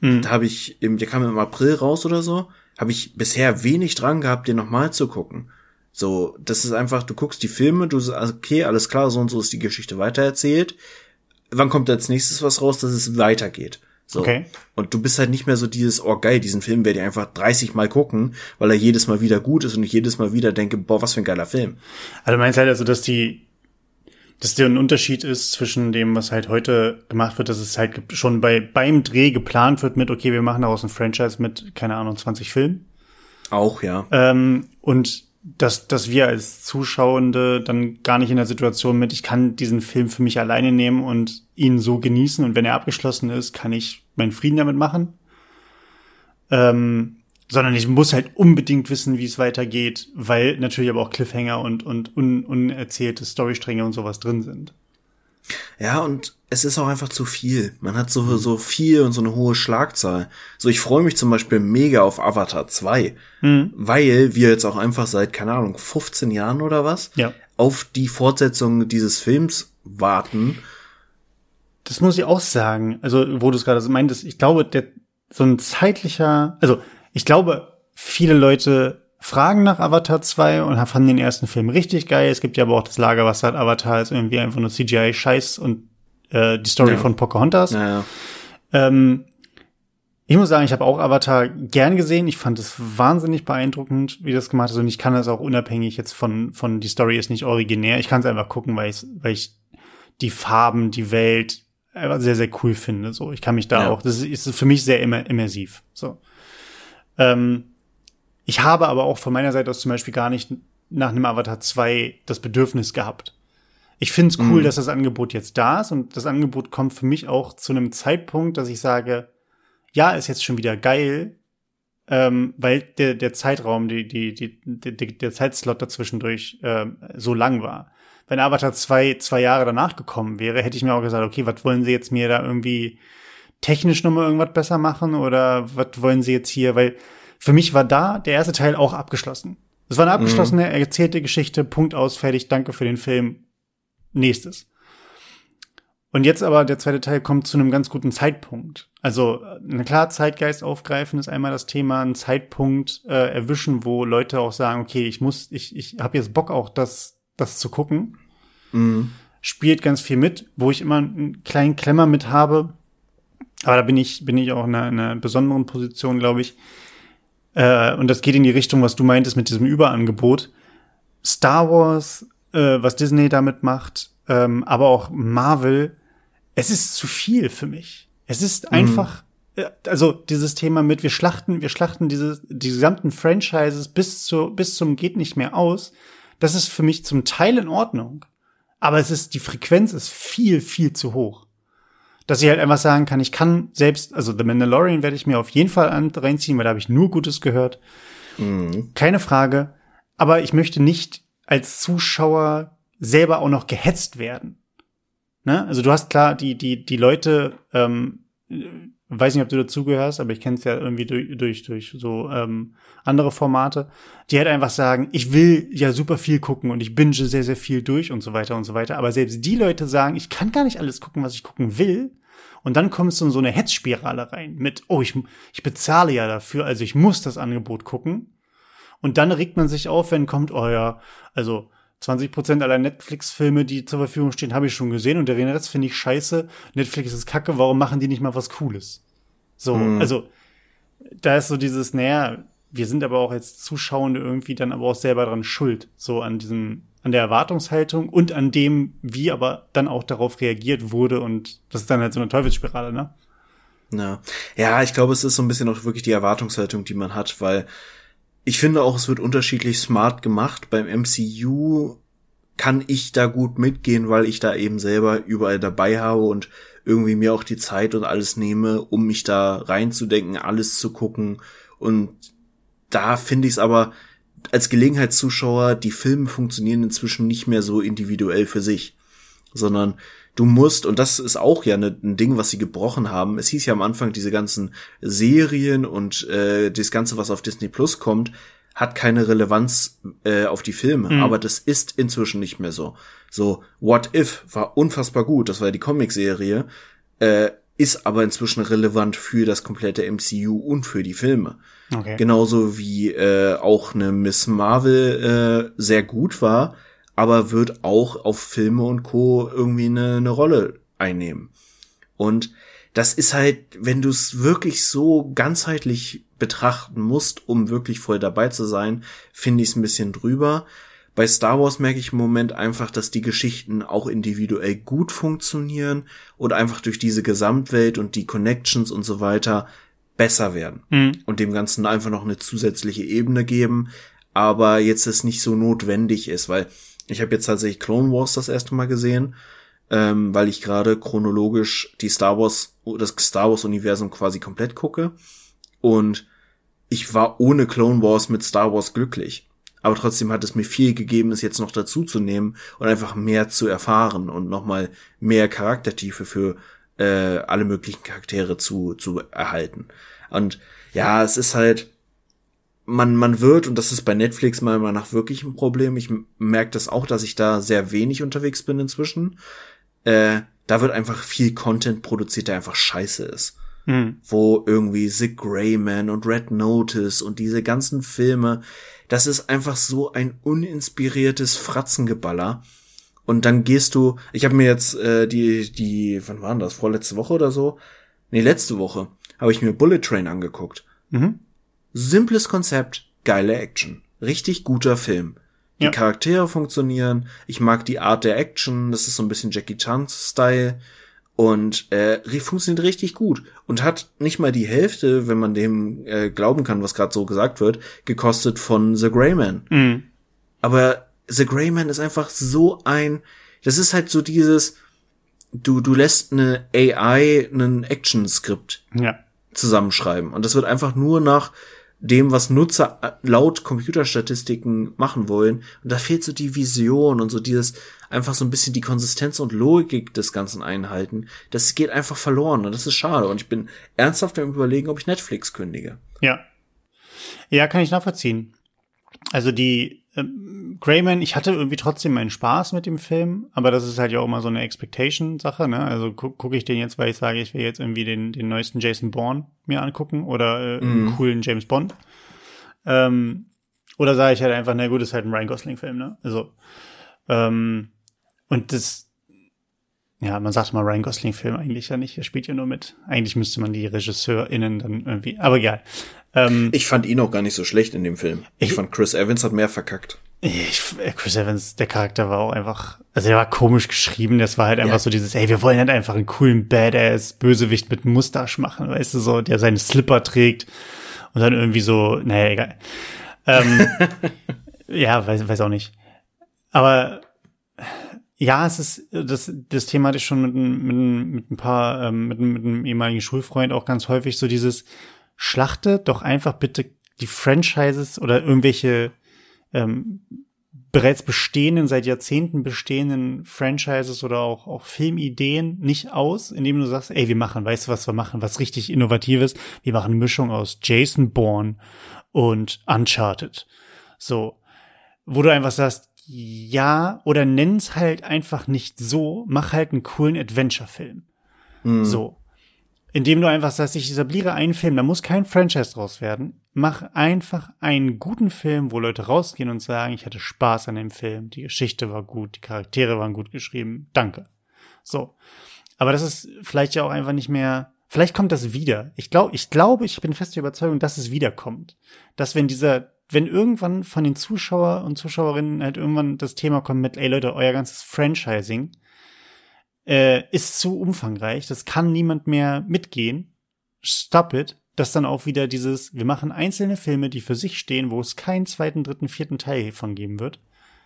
[SPEAKER 1] Mhm. Da habe ich, im, der kam im April raus oder so, habe ich bisher wenig dran gehabt, den nochmal zu gucken. So, das ist einfach, du guckst die Filme, du sagst, okay, alles klar, so und so ist die Geschichte weitererzählt. Wann kommt als nächstes was raus, dass es weitergeht? So. Okay. Und du bist halt nicht mehr so dieses, oh geil, diesen Film werde ich einfach 30 Mal gucken, weil er jedes Mal wieder gut ist und ich jedes Mal wieder denke, boah, was für ein geiler Film.
[SPEAKER 2] Also du meinst halt also, dass die, dass der ein Unterschied ist zwischen dem, was halt heute gemacht wird, dass es halt schon bei, beim Dreh geplant wird mit, okay, wir machen daraus ein Franchise mit, keine Ahnung, 20 Filmen.
[SPEAKER 1] Auch, ja.
[SPEAKER 2] Ähm, und dass, dass wir als Zuschauende dann gar nicht in der Situation mit, ich kann diesen Film für mich alleine nehmen und ihn so genießen und wenn er abgeschlossen ist, kann ich meinen Frieden damit machen. Ähm, sondern ich muss halt unbedingt wissen, wie es weitergeht, weil natürlich aber auch Cliffhanger und, und un, unerzählte Storystränge und sowas drin sind.
[SPEAKER 1] Ja, und es ist auch einfach zu viel. Man hat so, so viel und so eine hohe Schlagzahl. So, ich freue mich zum Beispiel mega auf Avatar 2, mhm. weil wir jetzt auch einfach seit, keine Ahnung, 15 Jahren oder was,
[SPEAKER 2] ja.
[SPEAKER 1] auf die Fortsetzung dieses Films warten.
[SPEAKER 2] Das muss ich auch sagen. Also, wo du es gerade meintest, ich glaube, der, so ein zeitlicher, also, ich glaube, viele Leute fragen nach Avatar 2 und fanden den ersten Film richtig geil. Es gibt ja aber auch das Lager, was sagt, Avatar ist irgendwie einfach nur CGI-Scheiß und äh, die Story ja. von Pocahontas.
[SPEAKER 1] Ja, ja.
[SPEAKER 2] Ähm, ich muss sagen, ich habe auch Avatar gern gesehen. Ich fand es wahnsinnig beeindruckend, wie das gemacht ist. Und ich kann das auch unabhängig jetzt von, von die Story ist nicht originär. Ich kann es einfach gucken, weil ich, weil ich die Farben, die Welt einfach sehr, sehr cool finde. So, ich kann mich da auch, das ist, ist für mich sehr immer, immersiv. So. Ähm, ich habe aber auch von meiner Seite aus zum Beispiel gar nicht nach einem Avatar 2 das Bedürfnis gehabt. Ich finde es cool, mhm. dass das Angebot jetzt da ist und das Angebot kommt für mich auch zu einem Zeitpunkt, dass ich sage, ja, ist jetzt schon wieder geil, ähm, weil der, der Zeitraum, die, die, die, die, der Zeitslot dazwischendurch äh, so lang war. Wenn Avatar 2 zwei Jahre danach gekommen wäre, hätte ich mir auch gesagt, okay, was wollen sie jetzt mir da irgendwie technisch nochmal irgendwas besser machen oder was wollen sie jetzt hier, weil für mich war da der erste Teil auch abgeschlossen. Es war eine abgeschlossene, mhm. erzählte Geschichte, Punkt aus, fertig, danke für den Film. Nächstes. Und jetzt aber der zweite Teil kommt zu einem ganz guten Zeitpunkt. Also, na klar, Zeitgeist aufgreifen ist einmal das Thema, einen Zeitpunkt äh, erwischen, wo Leute auch sagen, okay, ich muss, ich, ich habe jetzt Bock auch, das, das zu gucken. Mhm. Spielt ganz viel mit, wo ich immer einen kleinen Klemmer mit habe. Aber da bin ich, bin ich auch in einer, in einer besonderen Position, glaube ich. Äh, und das geht in die Richtung, was du meintest mit diesem Überangebot. Star Wars, äh, was Disney damit macht, ähm, aber auch Marvel, es ist zu viel für mich. Es ist mhm. einfach, mhm. also dieses Thema mit, wir schlachten, wir schlachten diese, die gesamten Franchises bis zu, bis zum geht nicht mehr aus. Das ist für mich zum Teil in Ordnung. Aber es ist, die Frequenz ist viel, viel zu hoch dass ich halt einfach sagen kann, ich kann selbst, also The Mandalorian werde ich mir auf jeden Fall reinziehen, weil da habe ich nur Gutes gehört. Mhm. Keine Frage. Aber ich möchte nicht als Zuschauer selber auch noch gehetzt werden. Ne? Also du hast klar die, die, die Leute, ähm, weiß nicht, ob du dazugehörst, aber ich kenne es ja irgendwie durch, durch, durch so ähm, andere Formate, die halt einfach sagen, ich will ja super viel gucken und ich binge sehr, sehr viel durch und so weiter und so weiter. Aber selbst die Leute sagen, ich kann gar nicht alles gucken, was ich gucken will. Und dann kommst du in so eine Hetzspirale rein mit, oh, ich, ich bezahle ja dafür, also ich muss das Angebot gucken. Und dann regt man sich auf, wenn kommt, oh ja, also 20 Prozent aller Netflix-Filme, die zur Verfügung stehen, habe ich schon gesehen und der Rest finde ich scheiße. Netflix ist kacke, warum machen die nicht mal was Cooles? So, mhm. also, da ist so dieses, naja, wir sind aber auch als Zuschauende irgendwie dann aber auch selber dran schuld, so an diesem, an der Erwartungshaltung und an dem, wie aber dann auch darauf reagiert wurde und das ist dann halt so eine Teufelsspirale, ne?
[SPEAKER 1] Ja. ja, ich glaube, es ist so ein bisschen auch wirklich die Erwartungshaltung, die man hat, weil ich finde auch, es wird unterschiedlich smart gemacht. Beim MCU kann ich da gut mitgehen, weil ich da eben selber überall dabei habe und irgendwie mir auch die Zeit und alles nehme, um mich da reinzudenken, alles zu gucken. Und da finde ich es aber als Gelegenheitszuschauer, die Filme funktionieren inzwischen nicht mehr so individuell für sich, sondern du musst, und das ist auch ja ne, ein Ding, was sie gebrochen haben, es hieß ja am Anfang, diese ganzen Serien und äh, das Ganze, was auf Disney Plus kommt, hat keine Relevanz äh, auf die Filme, mhm. aber das ist inzwischen nicht mehr so. So, What If war unfassbar gut, das war ja die Comicserie, äh, ist aber inzwischen relevant für das komplette MCU und für die Filme. Okay. Genauso wie äh, auch eine Miss Marvel äh, sehr gut war, aber wird auch auf Filme und Co. irgendwie eine, eine Rolle einnehmen. Und das ist halt, wenn du es wirklich so ganzheitlich betrachten musst, um wirklich voll dabei zu sein, finde ich es ein bisschen drüber. Bei Star Wars merke ich im Moment einfach, dass die Geschichten auch individuell gut funktionieren und einfach durch diese Gesamtwelt und die Connections und so weiter besser werden mhm. und dem Ganzen einfach noch eine zusätzliche Ebene geben, aber jetzt es nicht so notwendig ist, weil ich habe jetzt tatsächlich Clone Wars das erste Mal gesehen, ähm, weil ich gerade chronologisch die Star Wars, das Star Wars Universum quasi komplett gucke. Und ich war ohne Clone Wars mit Star Wars glücklich. Aber trotzdem hat es mir viel gegeben, es jetzt noch dazu zu nehmen und einfach mehr zu erfahren und nochmal mehr Charaktertiefe für äh, alle möglichen Charaktere zu, zu erhalten. Und ja, es ist halt, man, man wird, und das ist bei Netflix mal nach wirklich ein Problem, ich merke das auch, dass ich da sehr wenig unterwegs bin inzwischen, äh, da wird einfach viel Content produziert, der einfach scheiße ist. Hm. Wo irgendwie The Greyman und Red Notice und diese ganzen Filme, das ist einfach so ein uninspiriertes Fratzengeballer. Und dann gehst du, ich habe mir jetzt äh, die, die, wann waren das, vorletzte Woche oder so? Nee, letzte Woche habe ich mir Bullet Train angeguckt. Mhm. Simples Konzept, geile Action. Richtig guter Film. Die ja. Charaktere funktionieren. Ich mag die Art der Action. Das ist so ein bisschen Jackie Chan-Style. Und äh, funktioniert richtig gut. Und hat nicht mal die Hälfte, wenn man dem äh, glauben kann, was gerade so gesagt wird, gekostet von The Greyman. Mhm. Aber The Greyman ist einfach so ein. Das ist halt so dieses. Du, du lässt eine AI einen Action-Skript ja. zusammenschreiben. Und das wird einfach nur nach dem, was Nutzer äh, laut Computerstatistiken machen wollen. Und da fehlt so die Vision und so dieses einfach so ein bisschen die Konsistenz und Logik des Ganzen einhalten. Das geht einfach verloren und das ist schade. Und ich bin ernsthaft am überlegen, ob ich Netflix kündige.
[SPEAKER 2] Ja. Ja, kann ich nachvollziehen. Also die ähm, Greyman, ich hatte irgendwie trotzdem meinen Spaß mit dem Film, aber das ist halt ja auch immer so eine Expectation-Sache, ne? Also gu gucke ich den jetzt, weil ich sage, ich will jetzt irgendwie den, den neuesten Jason Bourne mir angucken oder äh, mhm. einen coolen James Bond. Ähm, oder sage ich halt einfach, na gut, ist halt ein Ryan Gosling-Film, ne? Also, ähm, und das, ja, man sagt mal Ryan Gosling-Film eigentlich ja nicht, er spielt ja nur mit. Eigentlich müsste man die RegisseurInnen dann irgendwie, aber egal.
[SPEAKER 1] Ähm, ich fand ihn auch gar nicht so schlecht in dem Film. Ich, ich fand Chris Evans hat mehr verkackt.
[SPEAKER 2] Ich, äh, Chris Evans, der Charakter war auch einfach, also er war komisch geschrieben, das war halt einfach ja. so dieses, ey, wir wollen halt einfach einen coolen Badass Bösewicht mit Mustache machen, weißt du, so, der seine Slipper trägt und dann irgendwie so, naja, egal. Ähm, ja, weiß, weiß auch nicht. Aber ja, es ist, das, das Thema hatte ich schon mit, mit, mit ein paar, ähm, mit, mit einem ehemaligen Schulfreund auch ganz häufig so dieses Schlachte doch einfach bitte die Franchises oder irgendwelche ähm, bereits bestehenden, seit Jahrzehnten bestehenden Franchises oder auch, auch Filmideen nicht aus, indem du sagst, ey, wir machen, weißt du, was wir machen, was richtig Innovatives? Wir machen eine Mischung aus Jason Bourne und Uncharted. So. Wo du einfach sagst, ja, oder nenn's halt einfach nicht so, mach halt einen coolen Adventure-Film. Mhm. So. Indem du einfach sagst, ich etabliere einen Film, da muss kein Franchise draus werden. Mach einfach einen guten Film, wo Leute rausgehen und sagen, ich hatte Spaß an dem Film, die Geschichte war gut, die Charaktere waren gut geschrieben, danke. So. Aber das ist vielleicht ja auch einfach nicht mehr, vielleicht kommt das wieder. Ich glaube, ich glaube, ich bin fest der Überzeugung, dass es wiederkommt. Dass wenn dieser, wenn irgendwann von den Zuschauer und Zuschauerinnen halt irgendwann das Thema kommt mit, ey Leute, euer ganzes Franchising äh, ist zu umfangreich, das kann niemand mehr mitgehen. Stop it. Dass dann auch wieder dieses, wir machen einzelne Filme, die für sich stehen, wo es keinen zweiten, dritten, vierten Teil von geben wird,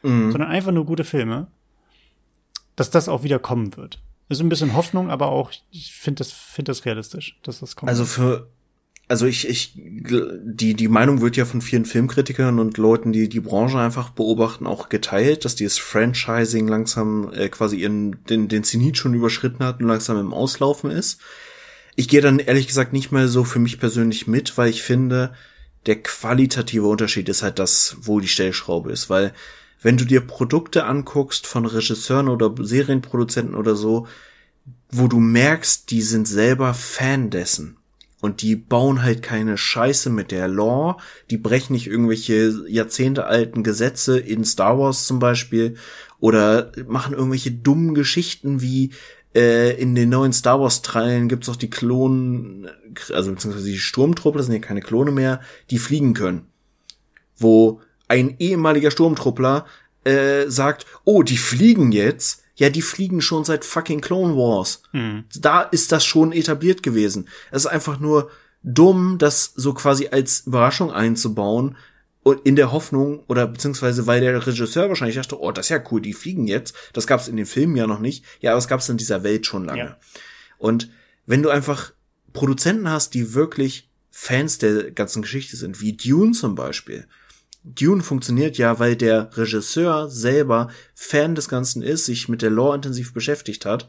[SPEAKER 2] mhm. sondern einfach nur gute Filme, dass das auch wieder kommen wird. Ist ein bisschen Hoffnung, aber auch, ich finde das, finde das realistisch, dass das kommt.
[SPEAKER 1] Also für, also ich, ich, die, die Meinung wird ja von vielen Filmkritikern und Leuten, die die Branche einfach beobachten, auch geteilt, dass dieses Franchising langsam äh, quasi ihren, den, den Zenit schon überschritten hat und langsam im Auslaufen ist. Ich gehe dann ehrlich gesagt nicht mehr so für mich persönlich mit, weil ich finde, der qualitative Unterschied ist halt das, wo die Stellschraube ist, weil wenn du dir Produkte anguckst von Regisseuren oder Serienproduzenten oder so, wo du merkst, die sind selber Fan dessen. Und die bauen halt keine Scheiße mit der Law, die brechen nicht irgendwelche jahrzehntealten Gesetze in Star Wars zum Beispiel oder machen irgendwelche dummen Geschichten wie äh, in den neuen Star Wars Teilen gibt's auch die Klonen, also beziehungsweise die Sturmtruppe, das sind ja keine Klone mehr, die fliegen können. Wo ein ehemaliger Sturmtruppler äh, sagt, oh, die fliegen jetzt. Ja, die fliegen schon seit fucking Clone Wars. Mhm. Da ist das schon etabliert gewesen. Es ist einfach nur dumm, das so quasi als Überraschung einzubauen und in der Hoffnung oder beziehungsweise weil der Regisseur wahrscheinlich dachte, oh, das ist ja cool, die fliegen jetzt. Das gab es in den Filmen ja noch nicht. Ja, aber es gab es in dieser Welt schon lange. Ja. Und wenn du einfach Produzenten hast, die wirklich Fans der ganzen Geschichte sind, wie Dune zum Beispiel, Dune funktioniert ja, weil der Regisseur selber Fan des Ganzen ist, sich mit der Lore intensiv beschäftigt hat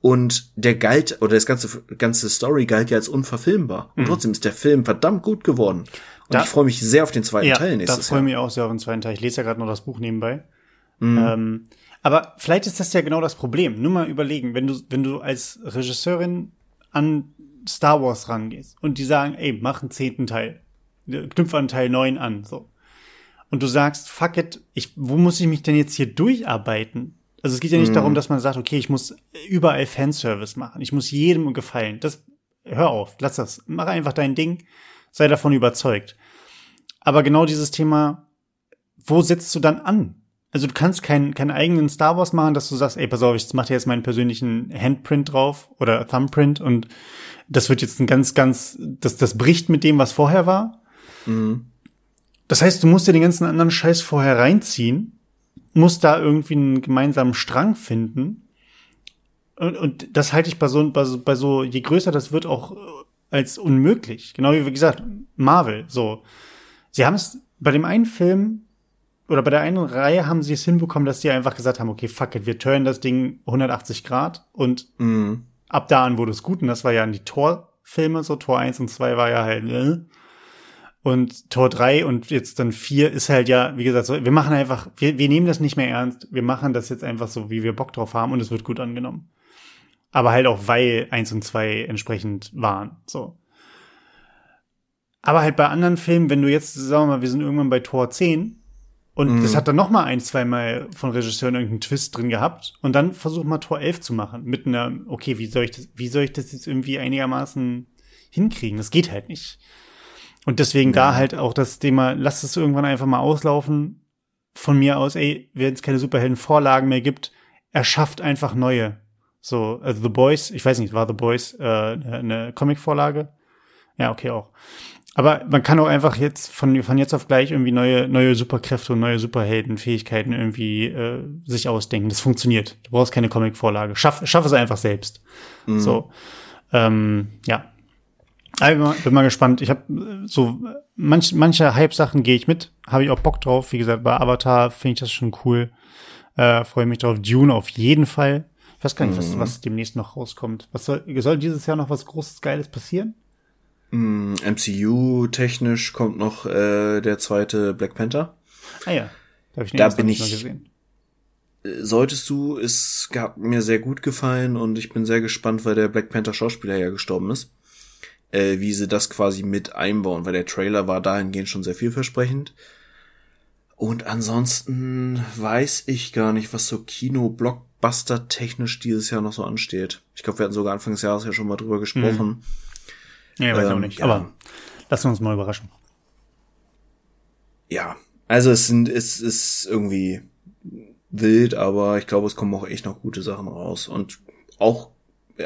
[SPEAKER 1] und der galt, oder das ganze, ganze Story galt ja als unverfilmbar. Und mhm. trotzdem ist der Film verdammt gut geworden. Und da, ich freue mich sehr auf den zweiten
[SPEAKER 2] ja,
[SPEAKER 1] Teil
[SPEAKER 2] nächstes Jahr. Ich freue mich auch sehr auf den zweiten Teil. Ich lese ja gerade noch das Buch nebenbei. Mhm. Ähm, aber vielleicht ist das ja genau das Problem. Nur mal überlegen, wenn du, wenn du als Regisseurin an Star Wars rangehst und die sagen, ey, mach einen zehnten Teil. Knüpf an Teil neun an, so und du sagst, fuck it, ich, wo muss ich mich denn jetzt hier durcharbeiten? Also es geht ja nicht mm. darum, dass man sagt, okay, ich muss überall Fanservice machen. Ich muss jedem gefallen. Das, hör auf, lass das. Mach einfach dein Ding. Sei davon überzeugt. Aber genau dieses Thema, wo setzt du dann an? Also du kannst keinen keinen eigenen Star Wars machen, dass du sagst, ey, pass auf, ich mache jetzt meinen persönlichen Handprint drauf oder Thumbprint und das wird jetzt ein ganz, ganz, das, das bricht mit dem, was vorher war. Mhm. Das heißt, du musst dir den ganzen anderen Scheiß vorher reinziehen, musst da irgendwie einen gemeinsamen Strang finden. Und, und das halte ich bei so, bei so, bei so, je größer das wird, auch als unmöglich. Genau wie gesagt, Marvel, so. Sie haben es bei dem einen Film oder bei der einen Reihe haben sie es hinbekommen, dass die einfach gesagt haben, okay, fuck it, wir turnen das Ding 180 Grad und mhm. ab da an wurde es gut. Und das war ja an die Tor-Filme, so Tor 1 und 2 war ja halt, äh, und Tor 3 und jetzt dann 4 ist halt ja, wie gesagt, so, wir machen einfach, wir, wir nehmen das nicht mehr ernst. Wir machen das jetzt einfach so, wie wir Bock drauf haben und es wird gut angenommen. Aber halt auch, weil 1 und 2 entsprechend waren, so. Aber halt bei anderen Filmen, wenn du jetzt, sagen wir mal, wir sind irgendwann bei Tor 10 und mhm. das hat dann noch mal ein, zwei Mal von Regisseuren irgendeinen Twist drin gehabt und dann versuch mal Tor 11 zu machen mit einer, okay, wie soll ich das, wie soll ich das jetzt irgendwie einigermaßen hinkriegen? Das geht halt nicht. Und deswegen ja. da halt auch das Thema, lass es irgendwann einfach mal auslaufen. Von mir aus, ey, wenn es keine Superhelden-Vorlagen mehr gibt, erschafft einfach neue. So, also The Boys, ich weiß nicht, war The Boys äh, eine Comic-Vorlage? Ja, okay, auch. Aber man kann auch einfach jetzt von, von jetzt auf gleich irgendwie neue, neue Superkräfte und neue Superheldenfähigkeiten irgendwie äh, sich ausdenken. Das funktioniert. Du brauchst keine Comic-Vorlage. Schaff, schaff es einfach selbst. Mhm. So. Ähm, ja, ich bin mal gespannt. Ich habe so manch, manche Hype-Sachen gehe ich mit, habe ich auch Bock drauf. Wie gesagt, bei Avatar finde ich das schon cool. Äh, Freue mich drauf. Dune auf jeden Fall. Ich weiß gar nicht, was, mhm. was demnächst noch rauskommt. Was soll, soll dieses Jahr noch was Großes, Geiles passieren?
[SPEAKER 1] Mm, MCU-technisch kommt noch äh, der zweite Black Panther.
[SPEAKER 2] Ah ja,
[SPEAKER 1] da, ich da bin ich. Gesehen. Äh, solltest du, es gab mir sehr gut gefallen und ich bin sehr gespannt, weil der Black Panther Schauspieler ja gestorben ist. Äh, wie sie das quasi mit einbauen, weil der Trailer war dahingehend schon sehr vielversprechend. Und ansonsten weiß ich gar nicht, was so Kino-Blockbuster technisch dieses Jahr noch so ansteht. Ich glaube, wir hatten sogar Anfang des Jahres ja schon mal drüber gesprochen.
[SPEAKER 2] Hm. Ja, weiß ähm, auch nicht. Ja. Aber lassen wir uns mal überraschen.
[SPEAKER 1] Ja, also es sind, es ist irgendwie wild, aber ich glaube, es kommen auch echt noch gute Sachen raus. Und auch,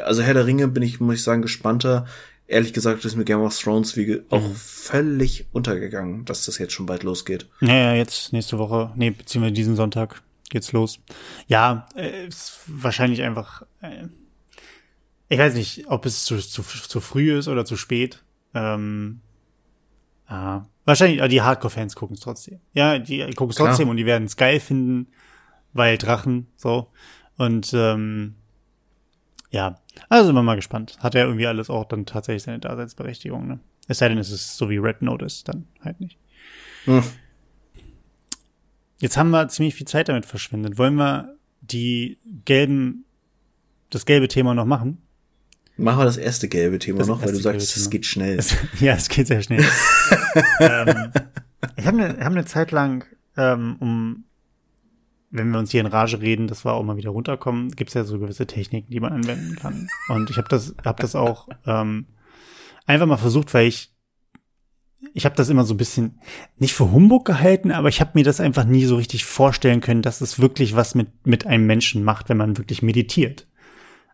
[SPEAKER 1] also Herr der Ringe bin ich, muss ich sagen, gespannter ehrlich gesagt ist mir Game of Thrones wie auch mhm. völlig untergegangen, dass das jetzt schon bald losgeht.
[SPEAKER 2] Ja, ja, jetzt nächste Woche, nee, beziehungsweise diesen Sonntag geht's los. Ja, äh, ist wahrscheinlich einfach, äh, ich weiß nicht, ob es zu, zu, zu früh ist oder zu spät. Ähm, äh, wahrscheinlich, die Hardcore-Fans gucken es trotzdem. Ja, die gucken es trotzdem und die werden es geil finden, weil Drachen, so. Und ähm, ja, also sind wir mal gespannt. Hat ja irgendwie alles auch dann tatsächlich seine Daseinsberechtigung, ne? Es sei denn, es ist so wie Red Notice, dann halt nicht. Hm. Jetzt haben wir ziemlich viel Zeit damit verschwendet. Wollen wir die gelben, das gelbe Thema noch machen?
[SPEAKER 1] Machen wir das erste gelbe Thema das noch, weil du sagst, es geht schnell.
[SPEAKER 2] ja, es geht sehr schnell. ähm, ich habe eine hab ne Zeit lang, ähm, um wenn wir uns hier in Rage reden, dass wir auch mal wieder runterkommen, gibt es ja so gewisse Techniken, die man anwenden kann. Und ich habe das, hab das auch ähm, einfach mal versucht, weil ich ich habe das immer so ein bisschen nicht für Humbug gehalten, aber ich habe mir das einfach nie so richtig vorstellen können, dass es wirklich was mit mit einem Menschen macht, wenn man wirklich meditiert.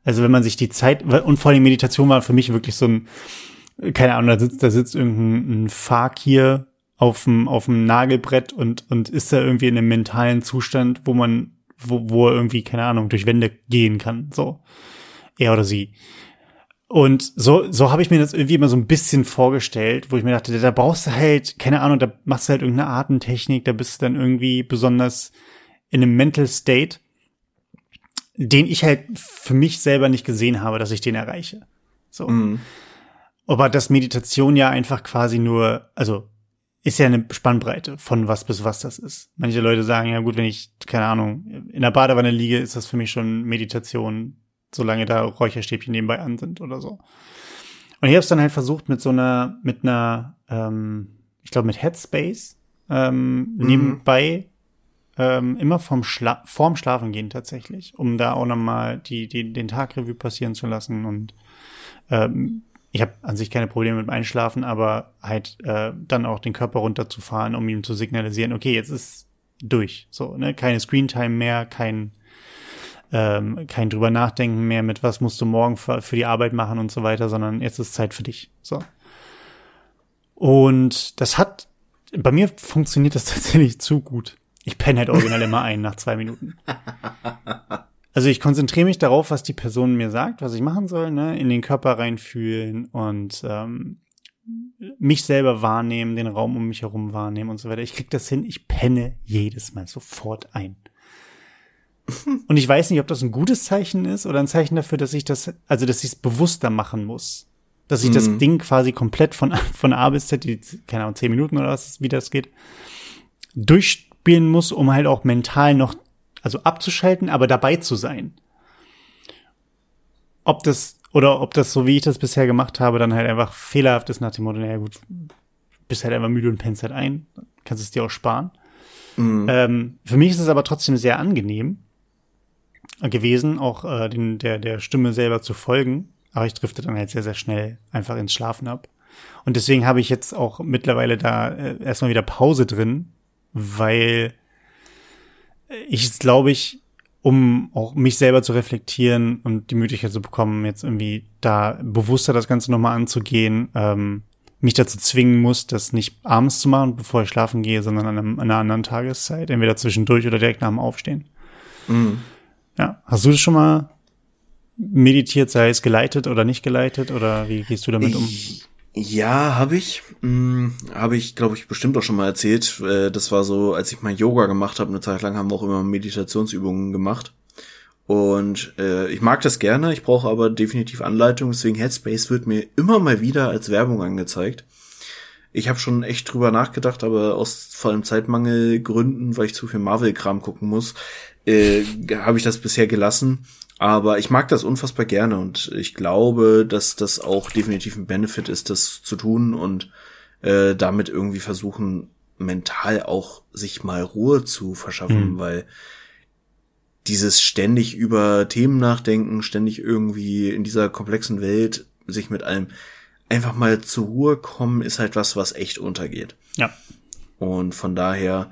[SPEAKER 2] Also wenn man sich die Zeit und vor allem Meditation war für mich wirklich so ein keine Ahnung, da sitzt da sitzt irgendein ein Fakir auf dem, auf dem Nagelbrett und, und ist da irgendwie in einem mentalen Zustand, wo man, wo, wo er irgendwie, keine Ahnung, durch Wände gehen kann, so. Er oder sie. Und so, so habe ich mir das irgendwie immer so ein bisschen vorgestellt, wo ich mir dachte, da brauchst du halt, keine Ahnung, da machst du halt irgendeine Artentechnik, da bist du dann irgendwie besonders in einem Mental State, den ich halt für mich selber nicht gesehen habe, dass ich den erreiche. So. Mhm. Aber dass Meditation ja einfach quasi nur, also ist ja eine Spannbreite von was bis was das ist. Manche Leute sagen, ja gut, wenn ich, keine Ahnung, in der Badewanne liege, ist das für mich schon Meditation, solange da Räucherstäbchen nebenbei an sind oder so. Und ich habe es dann halt versucht mit so einer, mit einer, ähm, ich glaube mit Headspace ähm, mhm. nebenbei ähm, immer vom Schla vorm Schlafen gehen tatsächlich, um da auch nochmal die, die, den Tagrevue passieren zu lassen und ähm, ich habe an sich keine Probleme mit dem Einschlafen, aber halt äh, dann auch den Körper runterzufahren, um ihm zu signalisieren, okay, jetzt ist durch. So, ne? Keine Screentime mehr, kein, ähm, kein drüber nachdenken mehr mit, was musst du morgen für, für die Arbeit machen und so weiter, sondern jetzt ist Zeit für dich. So. Und das hat, bei mir funktioniert das tatsächlich zu gut. Ich penne halt original immer ein nach zwei Minuten. Also ich konzentriere mich darauf, was die Person mir sagt, was ich machen soll, ne? in den Körper reinfühlen und ähm, mich selber wahrnehmen, den Raum um mich herum wahrnehmen und so weiter. Ich krieg das hin, ich penne jedes Mal sofort ein. Und ich weiß nicht, ob das ein gutes Zeichen ist oder ein Zeichen dafür, dass ich das, also dass ich es bewusster machen muss. Dass ich mhm. das Ding quasi komplett von, von A bis Z, die, keine Ahnung, zehn Minuten oder was, wie das geht, durchspielen muss, um halt auch mental noch also abzuschalten, aber dabei zu sein. Ob das, oder ob das so, wie ich das bisher gemacht habe, dann halt einfach fehlerhaft ist nach dem Motto, naja gut, bist halt einfach müde und pennst halt ein, kannst es dir auch sparen. Mhm. Ähm, für mich ist es aber trotzdem sehr angenehm gewesen, auch äh, den, der, der Stimme selber zu folgen. Aber ich drifte dann halt sehr, sehr schnell einfach ins Schlafen ab. Und deswegen habe ich jetzt auch mittlerweile da äh, erstmal wieder Pause drin, weil ich glaube ich, um auch mich selber zu reflektieren und die Möglichkeit zu bekommen, jetzt irgendwie da bewusster das Ganze nochmal anzugehen, ähm, mich dazu zwingen muss, das nicht abends zu machen, bevor ich schlafen gehe, sondern an, einem, an einer anderen Tageszeit, entweder zwischendurch oder direkt nach dem Aufstehen. Mhm. Ja, hast du das schon mal meditiert, sei es geleitet oder nicht geleitet, oder wie gehst du damit um?
[SPEAKER 1] Ja, habe ich. Hm, habe ich, glaube ich, bestimmt auch schon mal erzählt. Äh, das war so, als ich mal Yoga gemacht habe, eine Zeit lang haben wir auch immer Meditationsübungen gemacht. Und äh, ich mag das gerne, ich brauche aber definitiv Anleitung, deswegen Headspace wird mir immer mal wieder als Werbung angezeigt. Ich habe schon echt drüber nachgedacht, aber aus vor allem Zeitmangelgründen, weil ich zu viel Marvel-Kram gucken muss, äh, habe ich das bisher gelassen. Aber ich mag das unfassbar gerne und ich glaube, dass das auch definitiv ein Benefit ist, das zu tun und äh, damit irgendwie versuchen, mental auch sich mal Ruhe zu verschaffen, mhm. weil dieses ständig über Themen nachdenken, ständig irgendwie in dieser komplexen Welt sich mit allem einfach mal zur Ruhe kommen, ist halt was, was echt untergeht.
[SPEAKER 2] Ja.
[SPEAKER 1] Und von daher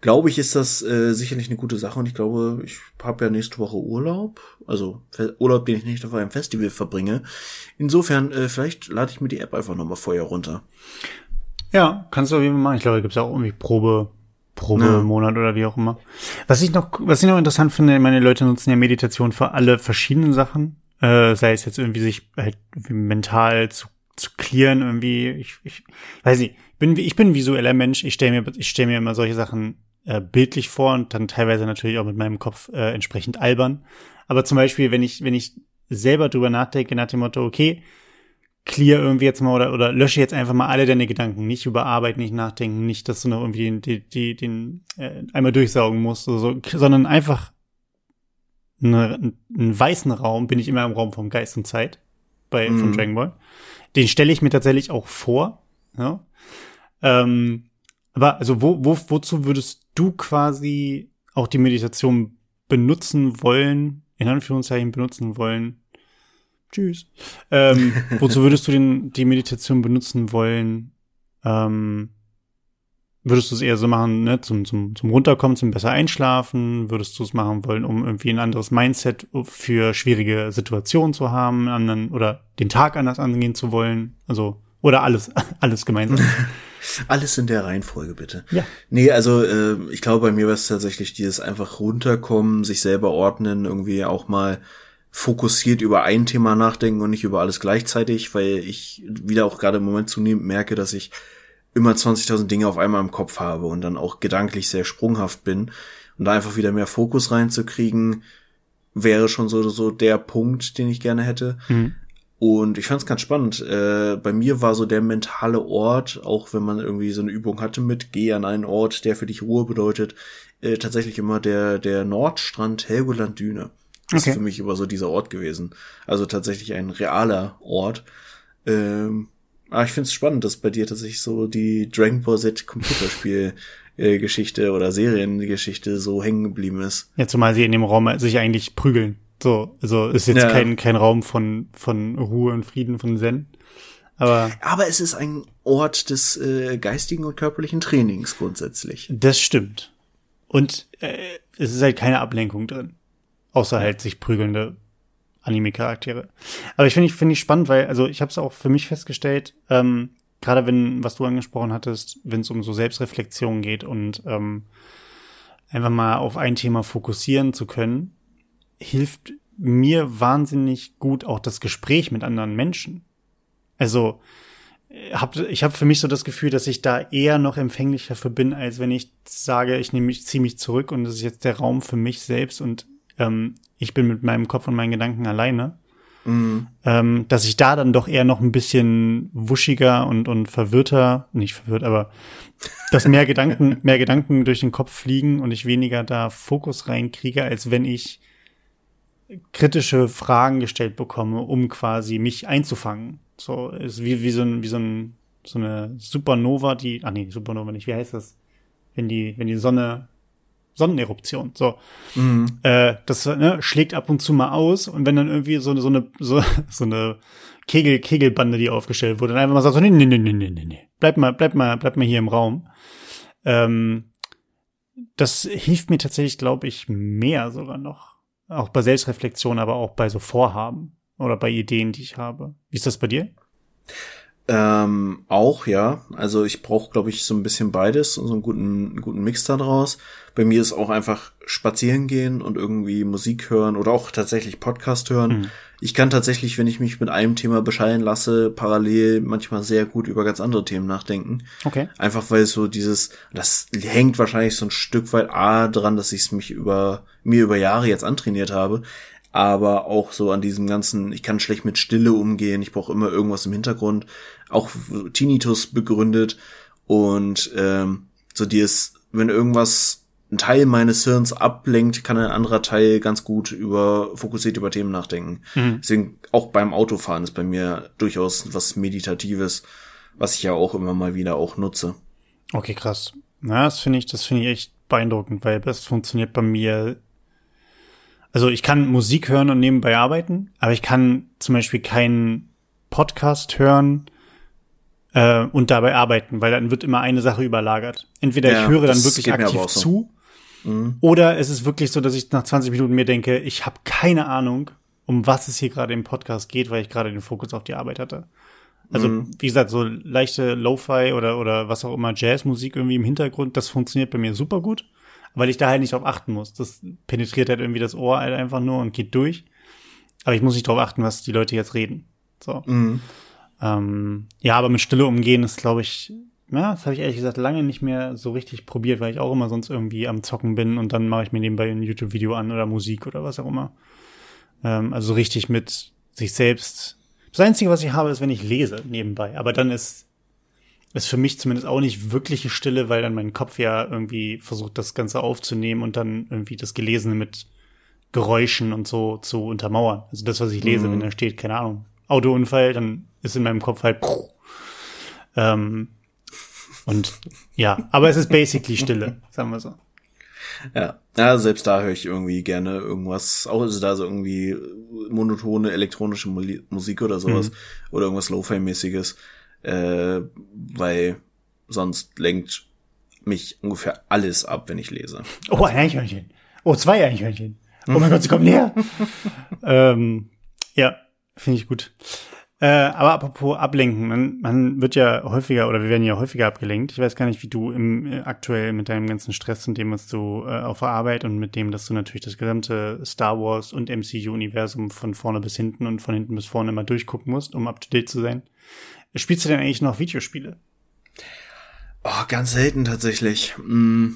[SPEAKER 1] glaube ich, ist das äh, sicherlich eine gute Sache und ich glaube, ich habe ja nächste Woche Urlaub, also Urlaub, den ich nicht auf einem Festival verbringe. Insofern, äh, vielleicht lade ich mir die App einfach nochmal vorher runter.
[SPEAKER 2] Ja, kannst du auf jeden Fall machen. Ich glaube, da gibt's ja auch irgendwie Probe, Probe ja. Monat oder wie auch immer. Was ich noch, was ich noch interessant finde, meine Leute nutzen ja Meditation für alle verschiedenen Sachen. Äh, sei es jetzt irgendwie sich halt mental zu, zu clearen, irgendwie, ich, ich weiß nicht, ich bin, ich bin ein visueller Mensch, ich stelle mir, ich stelle mir immer solche Sachen äh, bildlich vor und dann teilweise natürlich auch mit meinem Kopf äh, entsprechend albern. Aber zum Beispiel, wenn ich, wenn ich selber drüber nachdenke, nach dem Motto, okay, clear irgendwie jetzt mal oder, oder lösche jetzt einfach mal alle deine Gedanken, nicht über Arbeit, nicht nachdenken, nicht, dass du noch irgendwie den, die, die, den äh, einmal durchsaugen musst, oder so, sondern einfach eine, einen weißen Raum, bin ich immer im Raum vom Geist und Zeit bei mhm. von Dragon Ball. Den stelle ich mir tatsächlich auch vor. Ja? Ähm, aber also wo, wo, wozu würdest du quasi auch die Meditation benutzen wollen, in Anführungszeichen benutzen wollen? Tschüss. Ähm, wozu würdest du den, die Meditation benutzen wollen? Ähm, würdest du es eher so machen, ne, zum, zum, zum Runterkommen, zum besser einschlafen? Würdest du es machen wollen, um irgendwie ein anderes Mindset für schwierige Situationen zu haben, anderen oder den Tag anders angehen zu wollen? Also, oder alles, alles gemeinsam.
[SPEAKER 1] Alles in der Reihenfolge, bitte.
[SPEAKER 2] Ja.
[SPEAKER 1] Nee, also äh, ich glaube, bei mir war es tatsächlich dieses einfach runterkommen, sich selber ordnen, irgendwie auch mal fokussiert über ein Thema nachdenken und nicht über alles gleichzeitig, weil ich wieder auch gerade im Moment zunehmend merke, dass ich immer 20.000 Dinge auf einmal im Kopf habe und dann auch gedanklich sehr sprunghaft bin und da einfach wieder mehr Fokus reinzukriegen, wäre schon so, so der Punkt, den ich gerne hätte. Mhm. Und ich fand es ganz spannend. Äh, bei mir war so der mentale Ort, auch wenn man irgendwie so eine Übung hatte mit geh an einen Ort, der für dich Ruhe bedeutet, äh, tatsächlich immer der der Nordstrand Helgoland Düne. Das okay. ist für mich immer so dieser Ort gewesen. Also tatsächlich ein realer Ort. Ähm, aber ich finde es spannend, dass bei dir tatsächlich so die Dragon Ball Z Computerspiel äh, Geschichte oder Seriengeschichte so hängen geblieben ist.
[SPEAKER 2] Ja, zumal sie in dem Raum sich eigentlich prügeln. So, also ist jetzt ja. kein, kein Raum von, von Ruhe und Frieden, von Zen. Aber,
[SPEAKER 1] aber es ist ein Ort des äh, geistigen und körperlichen Trainings grundsätzlich.
[SPEAKER 2] Das stimmt. Und äh, es ist halt keine Ablenkung drin. Außer halt sich prügelnde Anime-Charaktere. Aber ich finde ich, finde ich spannend, weil, also ich habe es auch für mich festgestellt, ähm, gerade wenn, was du angesprochen hattest, wenn es um so Selbstreflexion geht und ähm, einfach mal auf ein Thema fokussieren zu können, hilft mir wahnsinnig gut auch das Gespräch mit anderen Menschen. Also hab, ich habe für mich so das Gefühl, dass ich da eher noch empfänglicher für bin, als wenn ich sage, ich nehme mich, ziehe mich zurück und das ist jetzt der Raum für mich selbst und ähm, ich bin mit meinem Kopf und meinen Gedanken alleine. Mhm. Ähm, dass ich da dann doch eher noch ein bisschen wuschiger und, und verwirrter, nicht verwirrt, aber dass mehr Gedanken, mehr Gedanken durch den Kopf fliegen und ich weniger da Fokus reinkriege, als wenn ich kritische Fragen gestellt bekomme, um quasi mich einzufangen. So ist wie, wie so ein, wie so ein, so eine Supernova, die, ah nee, Supernova nicht, wie heißt das? Wenn die, wenn die Sonne, Sonneneruption, so. Mhm. Äh, das ne, schlägt ab und zu mal aus und wenn dann irgendwie so, eine so eine, so, so eine Kegel, Kegelbande, die aufgestellt wurde, dann einfach mal sagt so, nee, nee, nee, nee, nee, nee, bleib mal, bleib mal, bleib mal hier im Raum. Ähm, das hilft mir tatsächlich, glaube ich, mehr sogar noch auch bei Selbstreflexion, aber auch bei so Vorhaben oder bei Ideen, die ich habe. Wie ist das bei dir?
[SPEAKER 1] Ähm, auch, ja. Also ich brauche, glaube ich, so ein bisschen beides und so einen guten, einen guten Mix da draus. Bei mir ist auch einfach spazieren gehen und irgendwie Musik hören oder auch tatsächlich Podcast hören. Mhm. Ich kann tatsächlich, wenn ich mich mit einem Thema bescheiden lasse, parallel manchmal sehr gut über ganz andere Themen nachdenken.
[SPEAKER 2] Okay.
[SPEAKER 1] Einfach weil so dieses, das hängt wahrscheinlich so ein Stück weit A dran, dass ich es mich über, mir über Jahre jetzt antrainiert habe aber auch so an diesem ganzen, ich kann schlecht mit Stille umgehen, ich brauche immer irgendwas im Hintergrund, auch Tinnitus begründet und ähm, so ist, wenn irgendwas ein Teil meines Hirns ablenkt, kann ein anderer Teil ganz gut über fokussiert über Themen nachdenken. Mhm. Deswegen auch beim Autofahren ist bei mir durchaus was Meditatives, was ich ja auch immer mal wieder auch nutze.
[SPEAKER 2] Okay, krass. Na, das finde ich, das finde ich echt beeindruckend, weil das funktioniert bei mir. Also ich kann Musik hören und nebenbei arbeiten, aber ich kann zum Beispiel keinen Podcast hören äh, und dabei arbeiten, weil dann wird immer eine Sache überlagert. Entweder ja, ich höre dann wirklich aktiv so. zu Mhm. Oder es ist wirklich so, dass ich nach 20 Minuten mir denke, ich habe keine Ahnung, um was es hier gerade im Podcast geht, weil ich gerade den Fokus auf die Arbeit hatte. Also, mhm. wie gesagt, so leichte Lo-Fi oder, oder was auch immer, Jazzmusik irgendwie im Hintergrund, das funktioniert bei mir super gut, weil ich da halt nicht drauf achten muss. Das penetriert halt irgendwie das Ohr halt einfach nur und geht durch. Aber ich muss nicht drauf achten, was die Leute jetzt reden. So. Mhm. Ähm, ja, aber mit Stille umgehen ist, glaube ich, ja, das habe ich ehrlich gesagt lange nicht mehr so richtig probiert, weil ich auch immer sonst irgendwie am Zocken bin und dann mache ich mir nebenbei ein YouTube-Video an oder Musik oder was auch immer. Ähm, also richtig mit sich selbst. Das Einzige, was ich habe, ist, wenn ich lese nebenbei. Aber dann ist ist für mich zumindest auch nicht wirkliche Stille, weil dann mein Kopf ja irgendwie versucht, das Ganze aufzunehmen und dann irgendwie das Gelesene mit Geräuschen und so zu untermauern. Also das, was ich lese, mhm. wenn da steht, keine Ahnung, Autounfall, dann ist in meinem Kopf halt. Ähm, und ja, aber es ist basically Stille, sagen wir so.
[SPEAKER 1] Ja, ja, selbst da höre ich irgendwie gerne irgendwas, auch ist da so irgendwie monotone elektronische Musik oder sowas mhm. oder irgendwas Lo-Fi-mäßiges, äh, weil sonst lenkt mich ungefähr alles ab, wenn ich lese.
[SPEAKER 2] Oh, ein Eichhörnchen. Oh, zwei Eichhörnchen. Oh mein Gott, sie kommen näher. ähm, ja, finde ich gut. Äh, aber apropos ablenken, man, man wird ja häufiger oder wir werden ja häufiger abgelenkt. Ich weiß gar nicht, wie du im, äh, aktuell mit deinem ganzen Stress und dem, was du äh, auf der Arbeit und mit dem, dass du natürlich das gesamte Star Wars und MCU-Universum von vorne bis hinten und von hinten bis vorne immer durchgucken musst, um up to date zu sein. Spielst du denn eigentlich noch Videospiele?
[SPEAKER 1] Oh, ganz selten tatsächlich. Mm.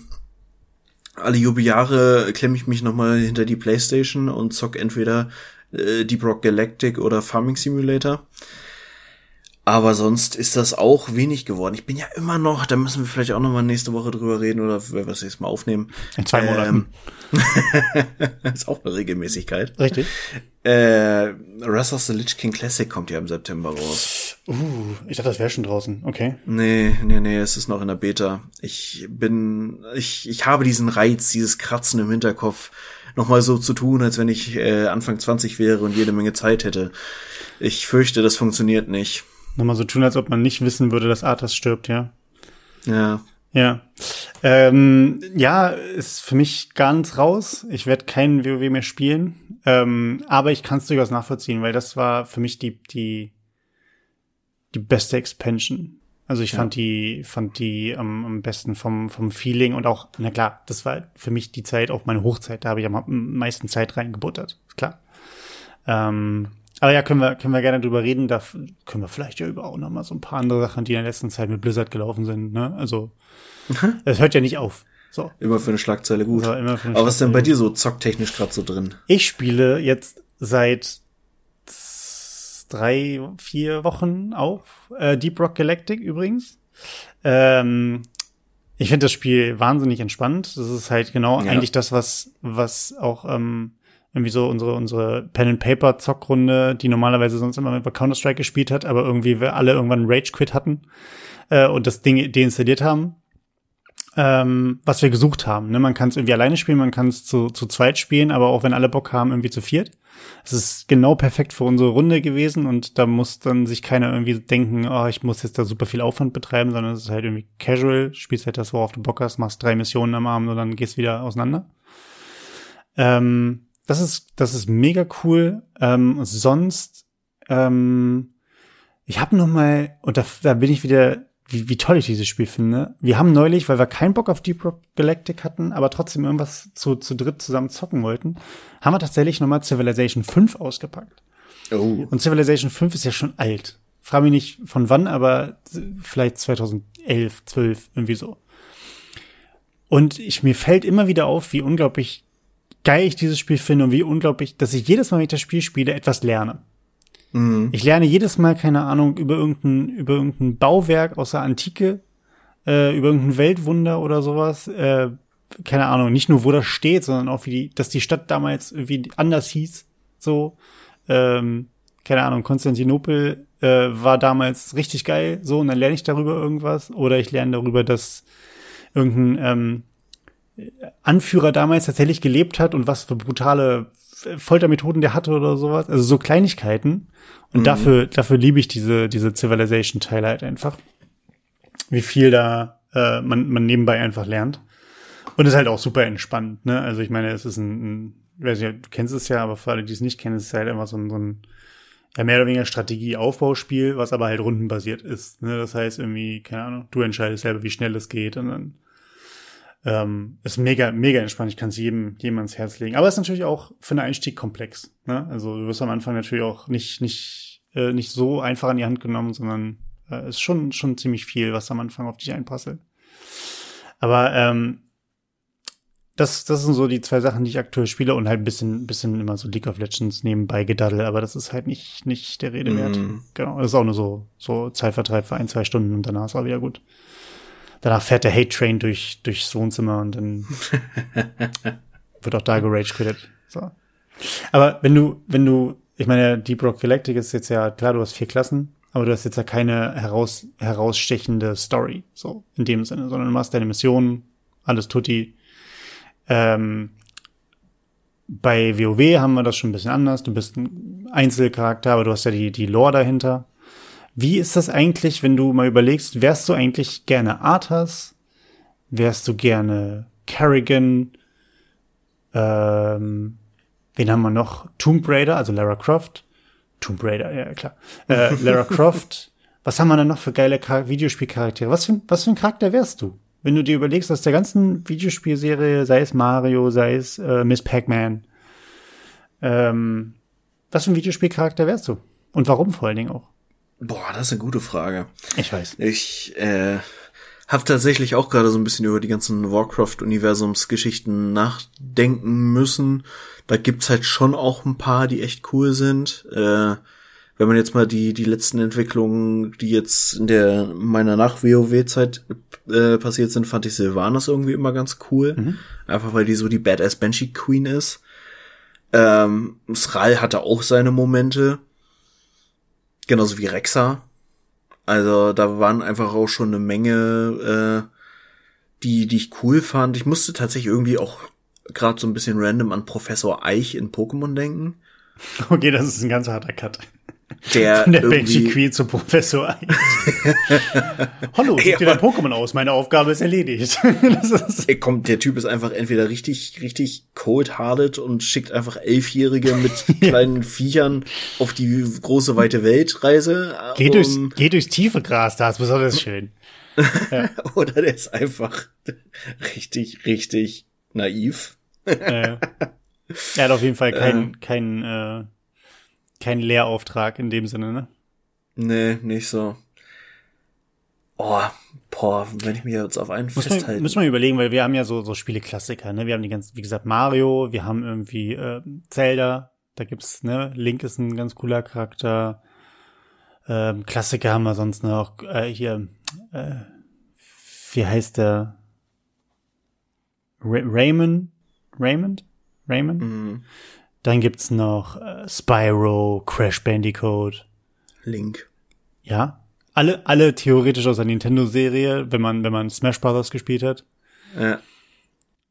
[SPEAKER 1] Alle Jubeljahre klemme ich mich nochmal hinter die Playstation und zock entweder äh, Deep Rock Galactic oder Farming Simulator. Aber sonst ist das auch wenig geworden. Ich bin ja immer noch, da müssen wir vielleicht auch noch mal nächste Woche drüber reden oder wenn wir es jetzt mal aufnehmen.
[SPEAKER 2] In zwei Monaten.
[SPEAKER 1] Ähm, ist auch eine Regelmäßigkeit.
[SPEAKER 2] Richtig.
[SPEAKER 1] Äh, Wrath of the Lich King Classic kommt ja im September raus.
[SPEAKER 2] Uh, ich dachte, das wäre schon draußen. Okay.
[SPEAKER 1] Nee, nee, nee, es ist noch in der Beta. Ich bin, ich, ich habe diesen Reiz, dieses Kratzen im Hinterkopf nochmal so zu tun, als wenn ich äh, Anfang 20 wäre und jede Menge Zeit hätte. Ich fürchte, das funktioniert nicht.
[SPEAKER 2] Nochmal so tun, als ob man nicht wissen würde, dass Arthas stirbt, ja.
[SPEAKER 1] Ja.
[SPEAKER 2] Ja. Ähm, ja, ist für mich ganz raus. Ich werde keinen WoW mehr spielen. Ähm, aber ich kann es durchaus nachvollziehen, weil das war für mich die, die, die beste Expansion. Also ich ja. fand die, fand die am, am besten vom, vom Feeling und auch, na klar, das war für mich die Zeit, auch meine Hochzeit, da habe ich am meisten Zeit reingebuttert, ist klar. Ähm, aber ja, können wir, können wir gerne drüber reden. Da können wir vielleicht ja über auch noch mal so ein paar andere Sachen, die in der letzten Zeit mit Blizzard gelaufen sind. Ne? Also, es hört ja nicht auf. So.
[SPEAKER 1] Immer für eine Schlagzeile gut. Also immer für eine Aber was ist denn bei dir so zocktechnisch gerade so drin?
[SPEAKER 2] Ich spiele jetzt seit drei, vier Wochen auf. Äh, Deep Rock Galactic übrigens. Ähm, ich finde das Spiel wahnsinnig entspannt. Das ist halt genau ja. eigentlich das, was, was auch ähm, irgendwie so unsere, unsere Pen-and-Paper-Zockrunde, die normalerweise sonst immer mit Counter-Strike gespielt hat, aber irgendwie wir alle irgendwann Rage-Quit hatten äh, und das Ding deinstalliert haben. Ähm, was wir gesucht haben. Ne? Man kann es irgendwie alleine spielen, man kann es zu, zu zweit spielen, aber auch wenn alle Bock haben, irgendwie zu viert. Es ist genau perfekt für unsere Runde gewesen und da muss dann sich keiner irgendwie denken, oh, ich muss jetzt da super viel Aufwand betreiben, sondern es ist halt irgendwie casual, spielst halt das, worauf du Bock hast, machst drei Missionen am Abend und dann gehst wieder auseinander. Ähm, das ist, das ist mega cool. Ähm, sonst, ähm, ich habe noch mal, und da, da bin ich wieder wie, wie toll ich dieses Spiel finde. Wir haben neulich, weil wir keinen Bock auf Deep Rock Galactic hatten, aber trotzdem irgendwas zu, zu dritt zusammen zocken wollten, haben wir tatsächlich nochmal Civilization 5 ausgepackt. Oh. Und Civilization 5 ist ja schon alt. Frage mich nicht von wann, aber vielleicht 2011, 12, irgendwie so. Und ich, mir fällt immer wieder auf, wie unglaublich geil ich dieses Spiel finde und wie unglaublich, dass ich jedes Mal, wenn ich das Spiel spiele, etwas lerne. Mhm. Ich lerne jedes Mal, keine Ahnung, über irgendein, über irgendein Bauwerk aus der Antike, äh, über irgendein Weltwunder oder sowas, äh, keine Ahnung, nicht nur wo das steht, sondern auch wie die, dass die Stadt damals irgendwie anders hieß, so, ähm, keine Ahnung, Konstantinopel äh, war damals richtig geil, so, und dann lerne ich darüber irgendwas, oder ich lerne darüber, dass irgendein ähm, Anführer damals tatsächlich gelebt hat und was für brutale Foltermethoden der hatte oder sowas. Also so Kleinigkeiten. Und mhm. dafür, dafür liebe ich diese, diese Civilization-Teile halt einfach. Wie viel da äh, man, man nebenbei einfach lernt. Und ist halt auch super entspannt, ne? Also ich meine, es ist ein, ein ich weiß nicht, du kennst es ja, aber für alle, die es nicht kennen, ist es halt immer so ein, so ein ja, mehr oder weniger Strategie-Aufbauspiel, was aber halt rundenbasiert ist. Ne? Das heißt irgendwie, keine Ahnung, du entscheidest selber, wie schnell es geht und dann ähm, ist mega, mega entspannt. Ich kann es jedem, jedem ans Herz legen. Aber es ist natürlich auch für den Einstieg komplex. Ne? Also du wirst am Anfang natürlich auch nicht, nicht, äh, nicht so einfach an die Hand genommen, sondern äh, ist schon, schon ziemlich viel, was am Anfang auf dich einprasselt. Aber ähm, das, das sind so die zwei Sachen, die ich aktuell spiele und halt ein bisschen, bisschen immer so League of Legends nebenbei gedaddel, aber das ist halt nicht, nicht der Rede wert. Mm. Genau, das ist auch nur so, so Zeitvertreib für ein, zwei Stunden und danach ist auch wieder gut danach fährt der Hate Train durch, durchs Wohnzimmer und dann wird auch da gerage quittet. So. Aber wenn du, wenn du, ich meine, Deep Rock Galactic ist jetzt ja, klar, du hast vier Klassen, aber du hast jetzt ja keine heraus, herausstechende Story, so, in dem Sinne, sondern du machst deine Mission, alles tutti. Ähm, bei WoW haben wir das schon ein bisschen anders. Du bist ein Einzelcharakter, aber du hast ja die, die Lore dahinter. Wie ist das eigentlich, wenn du mal überlegst, wärst du eigentlich gerne Arthas? Wärst du gerne Kerrigan? Ähm, wen haben wir noch? Tomb Raider, also Lara Croft. Tomb Raider, ja klar. Äh, Lara Croft. Was haben wir denn noch für geile Videospielcharaktere? Was für, was für ein Charakter wärst du? Wenn du dir überlegst, aus der ganzen Videospielserie, sei es Mario, sei es äh, Miss Pac-Man, ähm, was für ein Videospielcharakter wärst du? Und warum vor allen Dingen auch?
[SPEAKER 1] Boah, das ist eine gute Frage.
[SPEAKER 2] Ich weiß.
[SPEAKER 1] Ich äh, habe tatsächlich auch gerade so ein bisschen über die ganzen Warcraft-Universumsgeschichten nachdenken müssen. Da gibt's halt schon auch ein paar, die echt cool sind. Äh, wenn man jetzt mal die die letzten Entwicklungen, die jetzt in der meiner nach WoW Zeit äh, passiert sind, fand ich Sylvanas irgendwie immer ganz cool, mhm. einfach weil die so die Badass Banshee Queen ist. Ähm, Sral hatte auch seine Momente. Genauso wie Rexa. Also da waren einfach auch schon eine Menge, äh, die, die ich cool fand. Ich musste tatsächlich irgendwie auch gerade so ein bisschen random an Professor Eich in Pokémon denken.
[SPEAKER 2] Okay, das ist ein ganz harter Cut.
[SPEAKER 1] Der,
[SPEAKER 2] Von der Banshee Queen zum Professor Eich. Hallo, sieht dir dein Pokémon aus? Meine Aufgabe ist erledigt.
[SPEAKER 1] ist Ey, kommt, der Typ ist einfach entweder richtig, richtig cold-hearted und schickt einfach Elfjährige mit kleinen Viechern auf die große weite Weltreise.
[SPEAKER 2] Geh, um, durchs, geh durchs tiefe Gras, da ist besonders schön.
[SPEAKER 1] Ja. Oder der ist einfach richtig, richtig naiv.
[SPEAKER 2] Äh, er hat auf jeden Fall keinen, äh. keinen, äh, keinen Lehrauftrag in dem Sinne, ne?
[SPEAKER 1] Nee, nicht so. Oh, boah, wenn ich mir jetzt auf einen
[SPEAKER 2] muss festhalten. Man, muss man überlegen, weil wir haben ja so, so Spiele-Klassiker, ne? Wir haben die ganzen, wie gesagt, Mario, wir haben irgendwie äh, Zelda, da gibt's, ne, Link ist ein ganz cooler Charakter. Ähm, Klassiker haben wir sonst noch, äh, hier, äh, wie heißt der? Ray Raymond? Raymond? Raymond? Mhm. Dann gibt's noch äh, Spyro, Crash Bandicoot.
[SPEAKER 1] Link.
[SPEAKER 2] Ja. Alle, alle theoretisch aus der Nintendo-Serie, wenn man, wenn man Smash Bros. gespielt hat.
[SPEAKER 1] Ja.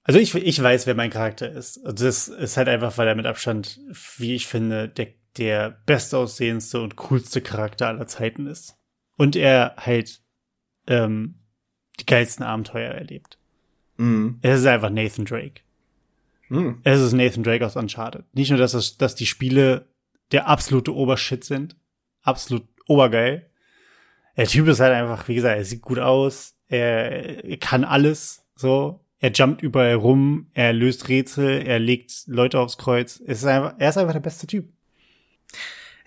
[SPEAKER 2] Also ich, ich weiß, wer mein Charakter ist. Also das ist halt einfach, weil er mit Abstand, wie ich finde, der, der bestaussehendste und coolste Charakter aller Zeiten ist. Und er halt ähm, die geilsten Abenteuer erlebt.
[SPEAKER 1] Mhm.
[SPEAKER 2] Er ist einfach Nathan Drake.
[SPEAKER 1] Hm.
[SPEAKER 2] Es ist Nathan Drake aus Uncharted. Nicht nur, dass, es, dass die Spiele der absolute Obershit sind. Absolut obergeil. Der Typ ist halt einfach, wie gesagt, er sieht gut aus. Er, er kann alles. So. Er jumpt überall rum. Er löst Rätsel. Er legt Leute aufs Kreuz. Es ist einfach, er ist einfach der beste Typ.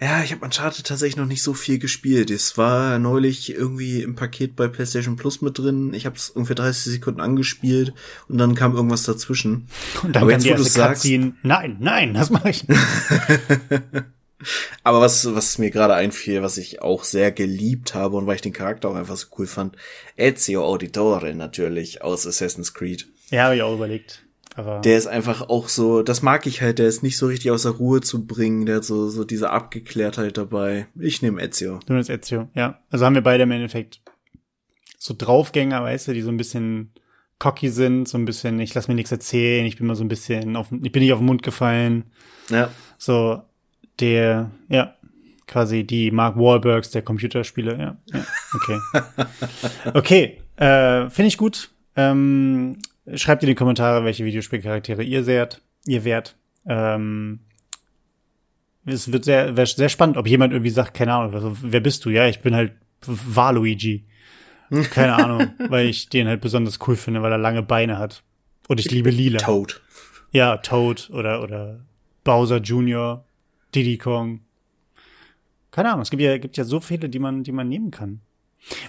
[SPEAKER 1] Ja, ich habe Uncharted tatsächlich noch nicht so viel gespielt. Es war neulich irgendwie im Paket bei PlayStation Plus mit drin. Ich habe es ungefähr 30 Sekunden angespielt und dann kam irgendwas dazwischen.
[SPEAKER 2] Und dann Aber jetzt, wo du sagst, nein, nein, das mache ich nicht.
[SPEAKER 1] Aber was, was mir gerade einfiel, was ich auch sehr geliebt habe und weil ich den Charakter auch einfach so cool fand, Ezio Auditore natürlich aus Assassin's Creed.
[SPEAKER 2] Ja, habe ich auch überlegt. Aber
[SPEAKER 1] der ist einfach auch so, das mag ich halt, der ist nicht so richtig aus der Ruhe zu bringen, der hat so, so diese Abgeklärtheit dabei. Ich nehme Ezio.
[SPEAKER 2] Du nimmst Ezio, ja. Also haben wir beide im Endeffekt so Draufgänger, weißt du, die so ein bisschen cocky sind, so ein bisschen, ich lass mir nichts erzählen, ich bin mal so ein bisschen auf, ich bin nicht auf den Mund gefallen.
[SPEAKER 1] Ja.
[SPEAKER 2] So, der, ja, quasi die Mark Wahlbergs der Computerspiele, ja. ja okay. okay, äh, finde ich gut. Ähm, schreibt in die Kommentare, welche Videospielcharaktere ihr seht, ihr wärt. Ähm, es wird sehr, sehr spannend, ob jemand irgendwie sagt, keine Ahnung, also, wer bist du? Ja, ich bin halt Waluigi. Keine Ahnung, weil ich den halt besonders cool finde, weil er lange Beine hat. Und ich liebe Lila.
[SPEAKER 1] Toad.
[SPEAKER 2] Ja, Toad oder, oder Bowser Jr., Diddy Kong. Keine Ahnung, es gibt ja, gibt ja so viele, die man, die man nehmen kann.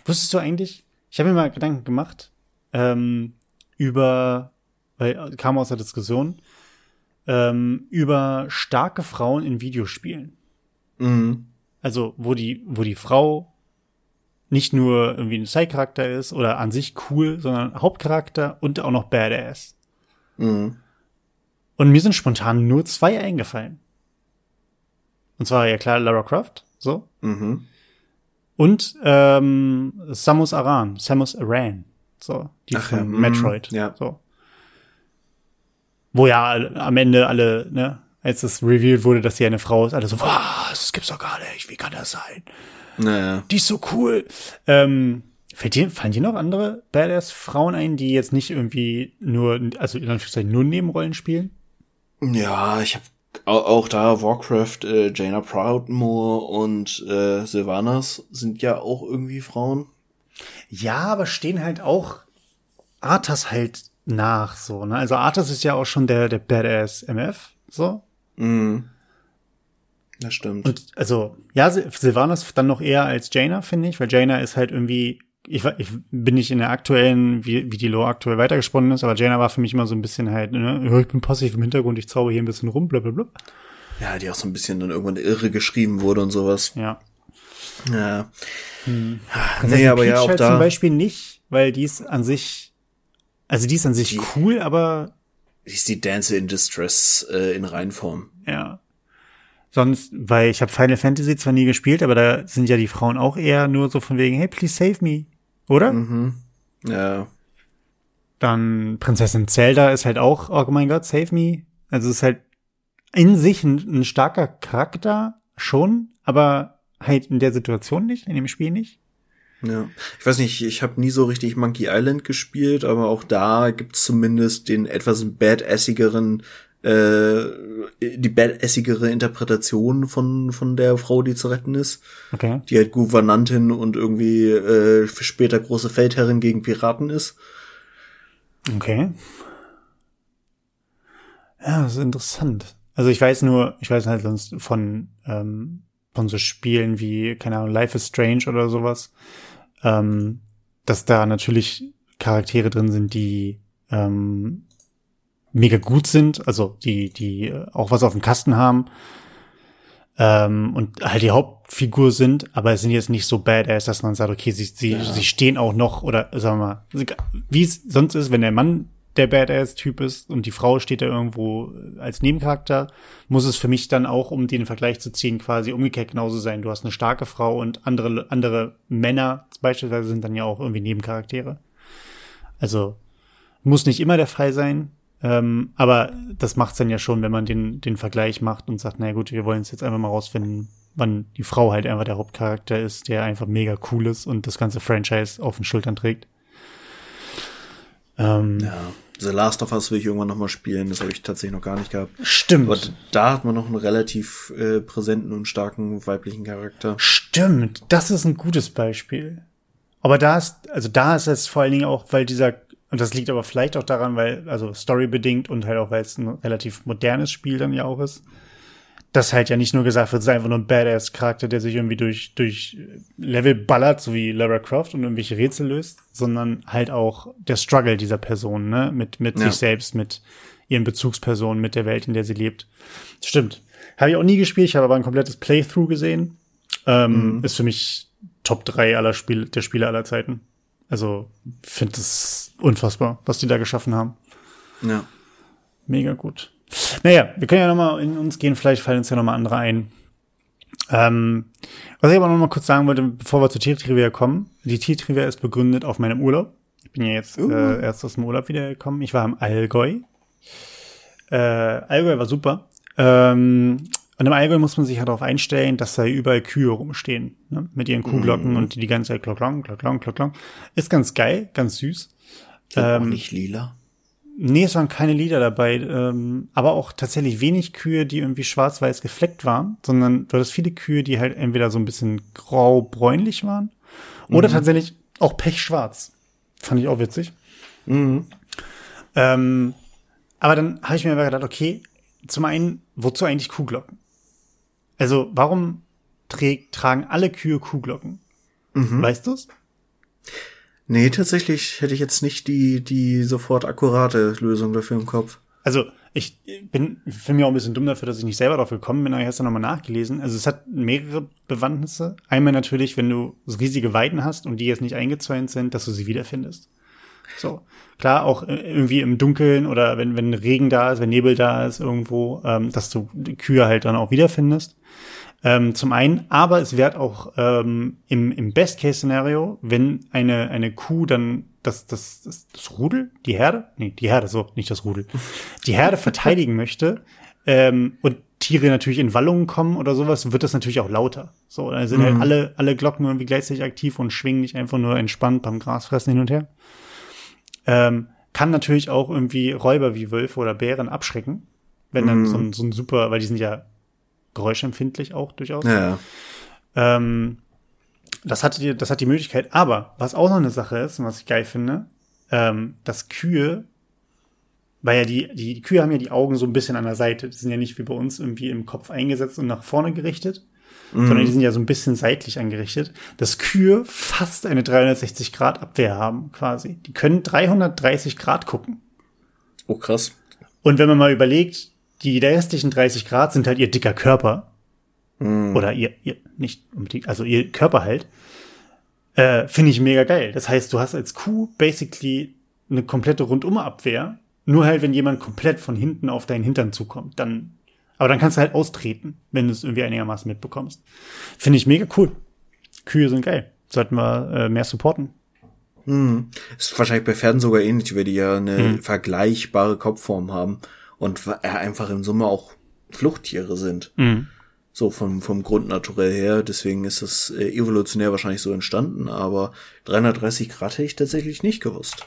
[SPEAKER 2] Wusstest du eigentlich, ich habe mir mal Gedanken gemacht, ähm, über, weil kam aus der Diskussion, ähm, über starke Frauen in Videospielen.
[SPEAKER 1] Mhm.
[SPEAKER 2] Also, wo die, wo die Frau nicht nur irgendwie ein Side-Charakter ist oder an sich cool, sondern Hauptcharakter und auch noch Badass.
[SPEAKER 1] Mhm.
[SPEAKER 2] Und mir sind spontan nur zwei eingefallen. Und zwar ja klar Lara Croft, so.
[SPEAKER 1] Mhm.
[SPEAKER 2] Und ähm, Samus Aran, Samus Aran, so, die
[SPEAKER 1] Ach
[SPEAKER 2] von
[SPEAKER 1] ja, mhm,
[SPEAKER 2] Metroid,
[SPEAKER 1] ja.
[SPEAKER 2] so. Wo ja am Ende alle, ne, als es revealed wurde, dass sie eine Frau ist, alle so, was, das gibt's doch gar nicht, wie kann das sein?
[SPEAKER 1] Naja.
[SPEAKER 2] Die ist so cool. Ähm, fällt dir, fallen dir noch andere Badass-Frauen ein, die jetzt nicht irgendwie nur, also in Anführungszeichen nur Nebenrollen spielen?
[SPEAKER 1] Ja, ich habe auch da Warcraft, äh, Jaina Proudmoore und äh, Sylvanas sind ja auch irgendwie Frauen.
[SPEAKER 2] Ja, aber stehen halt auch Arthas halt nach, so, ne? Also Arthas ist ja auch schon der, der Badass MF, so.
[SPEAKER 1] Mhm. Das stimmt.
[SPEAKER 2] Und also, ja, Sylvanas dann noch eher als Jaina, finde ich, weil Jaina ist halt irgendwie, ich, ich bin nicht in der aktuellen, wie, wie die Lore aktuell weitergesponnen ist, aber Jaina war für mich immer so ein bisschen halt, ne, ja, ich bin passiv im Hintergrund, ich zauber hier ein bisschen rum, blablabla.
[SPEAKER 1] ja, die auch so ein bisschen dann irgendwann irre geschrieben wurde und sowas.
[SPEAKER 2] Ja.
[SPEAKER 1] Ja.
[SPEAKER 2] Prinzessin
[SPEAKER 1] Nee, aber
[SPEAKER 2] Peach
[SPEAKER 1] ja, auch
[SPEAKER 2] halt
[SPEAKER 1] da.
[SPEAKER 2] zum Beispiel nicht, weil die ist an sich, also die ist an sich
[SPEAKER 1] Die-
[SPEAKER 2] cool, aber
[SPEAKER 1] Die ist die Dancer in Distress äh, in Reinform.
[SPEAKER 2] ja. Sonst, weil ich habe Final Fantasy zwar nie gespielt, aber da sind ja die Frauen auch eher nur so von wegen, hey, please save me, oder?
[SPEAKER 1] Mhm. Ja.
[SPEAKER 2] Dann Prinzessin Zelda ist halt auch, oh mein Gott, save me. Also ist halt in sich ein, ein starker Charakter schon, aber halt in der Situation nicht, in dem Spiel nicht.
[SPEAKER 1] Ja. Ich weiß nicht, ich habe nie so richtig Monkey Island gespielt, aber auch da gibt's zumindest den etwas badassigeren, äh, die badassigere Interpretation von, von der Frau, die zu retten ist.
[SPEAKER 2] Okay.
[SPEAKER 1] Die halt Gouvernantin und irgendwie äh, für später große Feldherrin gegen Piraten ist.
[SPEAKER 2] Okay. Ja, das ist interessant. Also ich weiß nur, ich weiß halt sonst von, ähm, von so Spielen wie, keine Ahnung, Life is Strange oder sowas, ähm, dass da natürlich Charaktere drin sind, die ähm, mega gut sind, also die, die auch was auf dem Kasten haben ähm, und halt die Hauptfigur sind, aber es sind jetzt nicht so badass, dass man sagt, okay, sie, sie,
[SPEAKER 1] Ja.
[SPEAKER 2] sie stehen auch noch oder sagen wir mal, wie es sonst ist, wenn der Mann der Badass-Typ ist und die Frau steht da irgendwo als Nebencharakter, muss es für mich dann auch, um den Vergleich zu ziehen, quasi umgekehrt genauso sein. Du hast eine starke Frau und andere, andere Männer beispielsweise sind dann ja auch irgendwie Nebencharaktere. Also muss nicht immer der Fall sein, ähm, aber das macht's dann ja schon, wenn man den, den Vergleich macht und sagt, na gut, wir wollen es jetzt einfach mal rausfinden, wann die Frau halt einfach der Hauptcharakter ist, der einfach mega cool ist und das ganze Franchise auf den Schultern trägt. Ähm,
[SPEAKER 1] Ja. The Last of Us will ich irgendwann noch mal spielen, das habe ich tatsächlich noch gar nicht gehabt.
[SPEAKER 2] Stimmt.
[SPEAKER 1] Aber da hat man noch einen relativ äh, präsenten und starken weiblichen Charakter.
[SPEAKER 2] Stimmt, das ist ein gutes Beispiel. Aber da ist, also da ist es vor allen Dingen auch, weil dieser, und das liegt aber vielleicht auch daran, weil, also storybedingt und halt auch, weil es ein relativ modernes Spiel dann ja auch ist, dass halt ja nicht nur gesagt wird, es ist einfach nur ein Badass-Charakter, der sich irgendwie durch, durch Level ballert, so wie Lara Croft und irgendwelche Rätsel löst, sondern halt auch der Struggle dieser Person, ne, mit, mit
[SPEAKER 1] Ja.
[SPEAKER 2] sich selbst, mit ihren Bezugspersonen, mit der Welt, in der sie lebt. Stimmt. Habe ich auch nie gespielt, ich habe aber ein komplettes Playthrough gesehen. Ähm, Ist für mich Top 3 aller Spiele, der Spiele aller Zeiten. Also, finde es unfassbar, was die da geschaffen haben.
[SPEAKER 1] Ja.
[SPEAKER 2] Mega gut. Naja, wir können ja nochmal in uns gehen, vielleicht fallen uns ja nochmal andere ein. Ähm, was ich aber noch mal kurz sagen wollte, bevor wir zur Tiertrivia kommen. Die Tiertrivia ist begründet auf meinem Urlaub. Ich bin ja jetzt uh. äh, erst aus dem Urlaub wiedergekommen. Ich war im Allgäu. Äh, Allgäu war super. Ähm, und im Allgäu muss man sich halt darauf einstellen, dass da überall Kühe rumstehen, ne? mit ihren Kuhglocken mm. und die die ganze Zeit Glocklong, Glocklong, Glocklong. Ist ganz geil, ganz süß.
[SPEAKER 1] Ähm, auch nicht lila.
[SPEAKER 2] Nee, es waren keine Lieder dabei, ähm, aber auch tatsächlich wenig Kühe, die irgendwie schwarz-weiß gefleckt waren, sondern du hattest viele Kühe, die halt entweder so ein bisschen grau-bräunlich waren oder mhm. tatsächlich auch pechschwarz. Fand ich auch witzig. Mhm. Ähm, aber dann habe ich mir aber gedacht, okay, zum einen, wozu eigentlich Kuhglocken? Also, warum trägt, tragen alle Kühe Kuhglocken? Mhm. Weißt du's?
[SPEAKER 1] Nee, tatsächlich hätte ich jetzt nicht die, die sofort akkurate Lösung dafür im Kopf.
[SPEAKER 2] Also, ich bin, finde mir auch ein bisschen dumm dafür, dass ich nicht selber drauf gekommen bin, aber ich habe es dann nochmal nachgelesen. Also, es hat mehrere Bewandtnisse. Einmal natürlich, wenn du riesige Weiden hast und die jetzt nicht eingezäunt sind, dass du sie wiederfindest. So. Klar, auch irgendwie im Dunkeln oder wenn, wenn Regen da ist, wenn Nebel da ist irgendwo, ähm, dass du Kühe halt dann auch wiederfindest. Ähm, zum einen, aber es wird auch ähm, im, im Best-Case-Szenario, wenn eine, eine Kuh dann das, das, das, das Rudel, die Herde, nee, die Herde, so, nicht das Rudel, die Herde verteidigen möchte ähm, und Tiere natürlich in Wallungen kommen oder sowas, wird das natürlich auch lauter. So, dann sind halt mhm. halt alle, alle Glocken irgendwie gleichzeitig aktiv und schwingen nicht einfach nur entspannt beim Grasfressen hin und her. Ähm, kann natürlich auch irgendwie Räuber wie Wölfe oder Bären abschrecken, wenn dann mhm. so, ein, so ein super, weil die sind ja geräuschempfindlich auch durchaus.
[SPEAKER 1] Ja.
[SPEAKER 2] Ähm, das hat die, das hat die Möglichkeit. Aber was auch noch eine Sache ist, und was ich geil finde, ähm, dass Kühe, weil ja die, die, die Kühe haben ja die Augen so ein bisschen an der Seite. Die sind ja nicht wie bei uns irgendwie im Kopf eingesetzt und nach vorne gerichtet, mhm. sondern die sind ja so ein bisschen seitlich angerichtet, dass Kühe fast eine 360 Grad Abwehr haben, quasi. Die können 330 Grad gucken.
[SPEAKER 1] Oh, krass.
[SPEAKER 2] Und wenn man mal überlegt, die restlichen 30 Grad sind halt ihr dicker Körper. Mm. Oder ihr, ihr, nicht unbedingt, also ihr Körper halt. Äh, Finde ich mega geil. Das heißt, du hast als Kuh basically eine komplette Rundumabwehr. Nur halt, wenn jemand komplett von hinten auf deinen Hintern zukommt, dann, aber dann kannst du halt austreten, wenn du es irgendwie einigermaßen mitbekommst. Finde ich mega cool. Kühe sind geil. Sollten wir äh, mehr supporten.
[SPEAKER 1] Hm. Ist wahrscheinlich bei Pferden sogar ähnlich, weil die ja eine hm. vergleichbare Kopfform haben und einfach in Summe auch Fluchttiere sind. Mhm. So vom, vom Grundnaturell her. Deswegen ist das äh, evolutionär wahrscheinlich so entstanden, aber 330 Grad hätte ich tatsächlich nicht gewusst.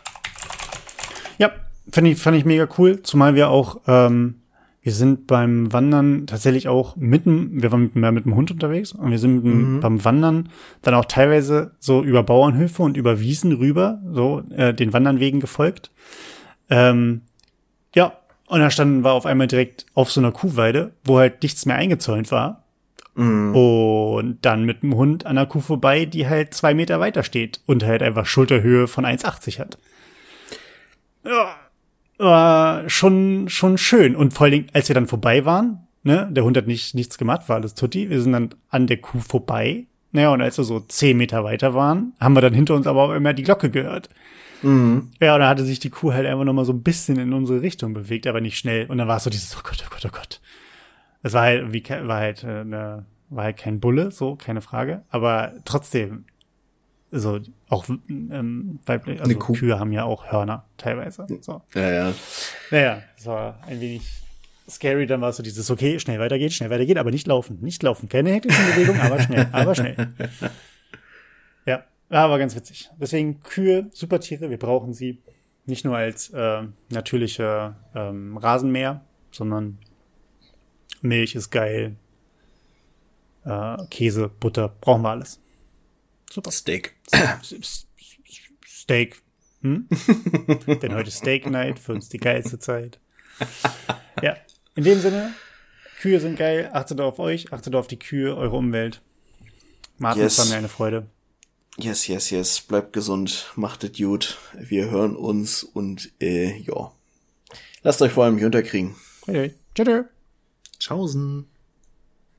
[SPEAKER 2] Ja, fand ich, fand ich mega cool, zumal wir auch, ähm, wir sind beim Wandern tatsächlich auch mitten, wir waren mit, mit dem Hund unterwegs und wir sind mhm. beim Wandern dann auch teilweise so über Bauernhöfe und über Wiesen rüber, so äh, den Wandernwegen gefolgt. Ähm, und da standen wir auf einmal direkt auf so einer Kuhweide, wo halt nichts mehr eingezäunt war. Mm. Und dann mit dem Hund an der Kuh vorbei, die halt zwei Meter weiter steht und halt einfach Schulterhöhe von 1,80 hat. Ja, war schon, schon schön. Und vor allen Dingen, als wir dann vorbei waren, ne, der Hund hat nicht, nichts gemacht, war alles tutti. Wir sind dann an der Kuh vorbei. Naja, und als wir so zehn Meter weiter waren, haben wir dann hinter uns aber auch immer die Glocke gehört. Mhm. Ja, und dann hatte sich die Kuh halt einfach noch mal so ein bisschen in unsere Richtung bewegt, aber nicht schnell. Und dann war es so dieses, oh Gott, oh Gott, oh Gott. Es war halt, wie, war halt, äh, ne, war halt kein Bulle, so, keine Frage. Aber trotzdem, so, auch, ähm, weiblich, also Kühe haben ja auch Hörner, teilweise, so.
[SPEAKER 1] Ja, ja.
[SPEAKER 2] Naja, es war ein wenig scary, dann war es so dieses, okay, schnell weitergeht, schnell weitergeht, aber nicht laufen, nicht laufen. Keine hektischen Bewegungen, aber schnell, aber schnell. Ja. Ja, war ganz witzig. Deswegen Kühe, super Tiere, wir brauchen sie nicht nur als äh, natürliche ähm, Rasenmäher, sondern Milch ist geil, äh, Käse, Butter, brauchen wir alles.
[SPEAKER 1] Super. Steak.
[SPEAKER 2] Steak. Hm? Denn heute Steak Night, für uns die geilste Zeit. Ja, in dem Sinne, Kühe sind geil, achtet auf euch, achtet auf die Kühe, eure Umwelt. Martin, yes. es war mir eine Freude.
[SPEAKER 1] Yes, yes, yes. Bleibt gesund, macht es gut. Wir hören uns und äh, ja. Lasst euch vor allem nicht unterkriegen.
[SPEAKER 2] Hey, hey. Tschüss.
[SPEAKER 1] Tschaußen.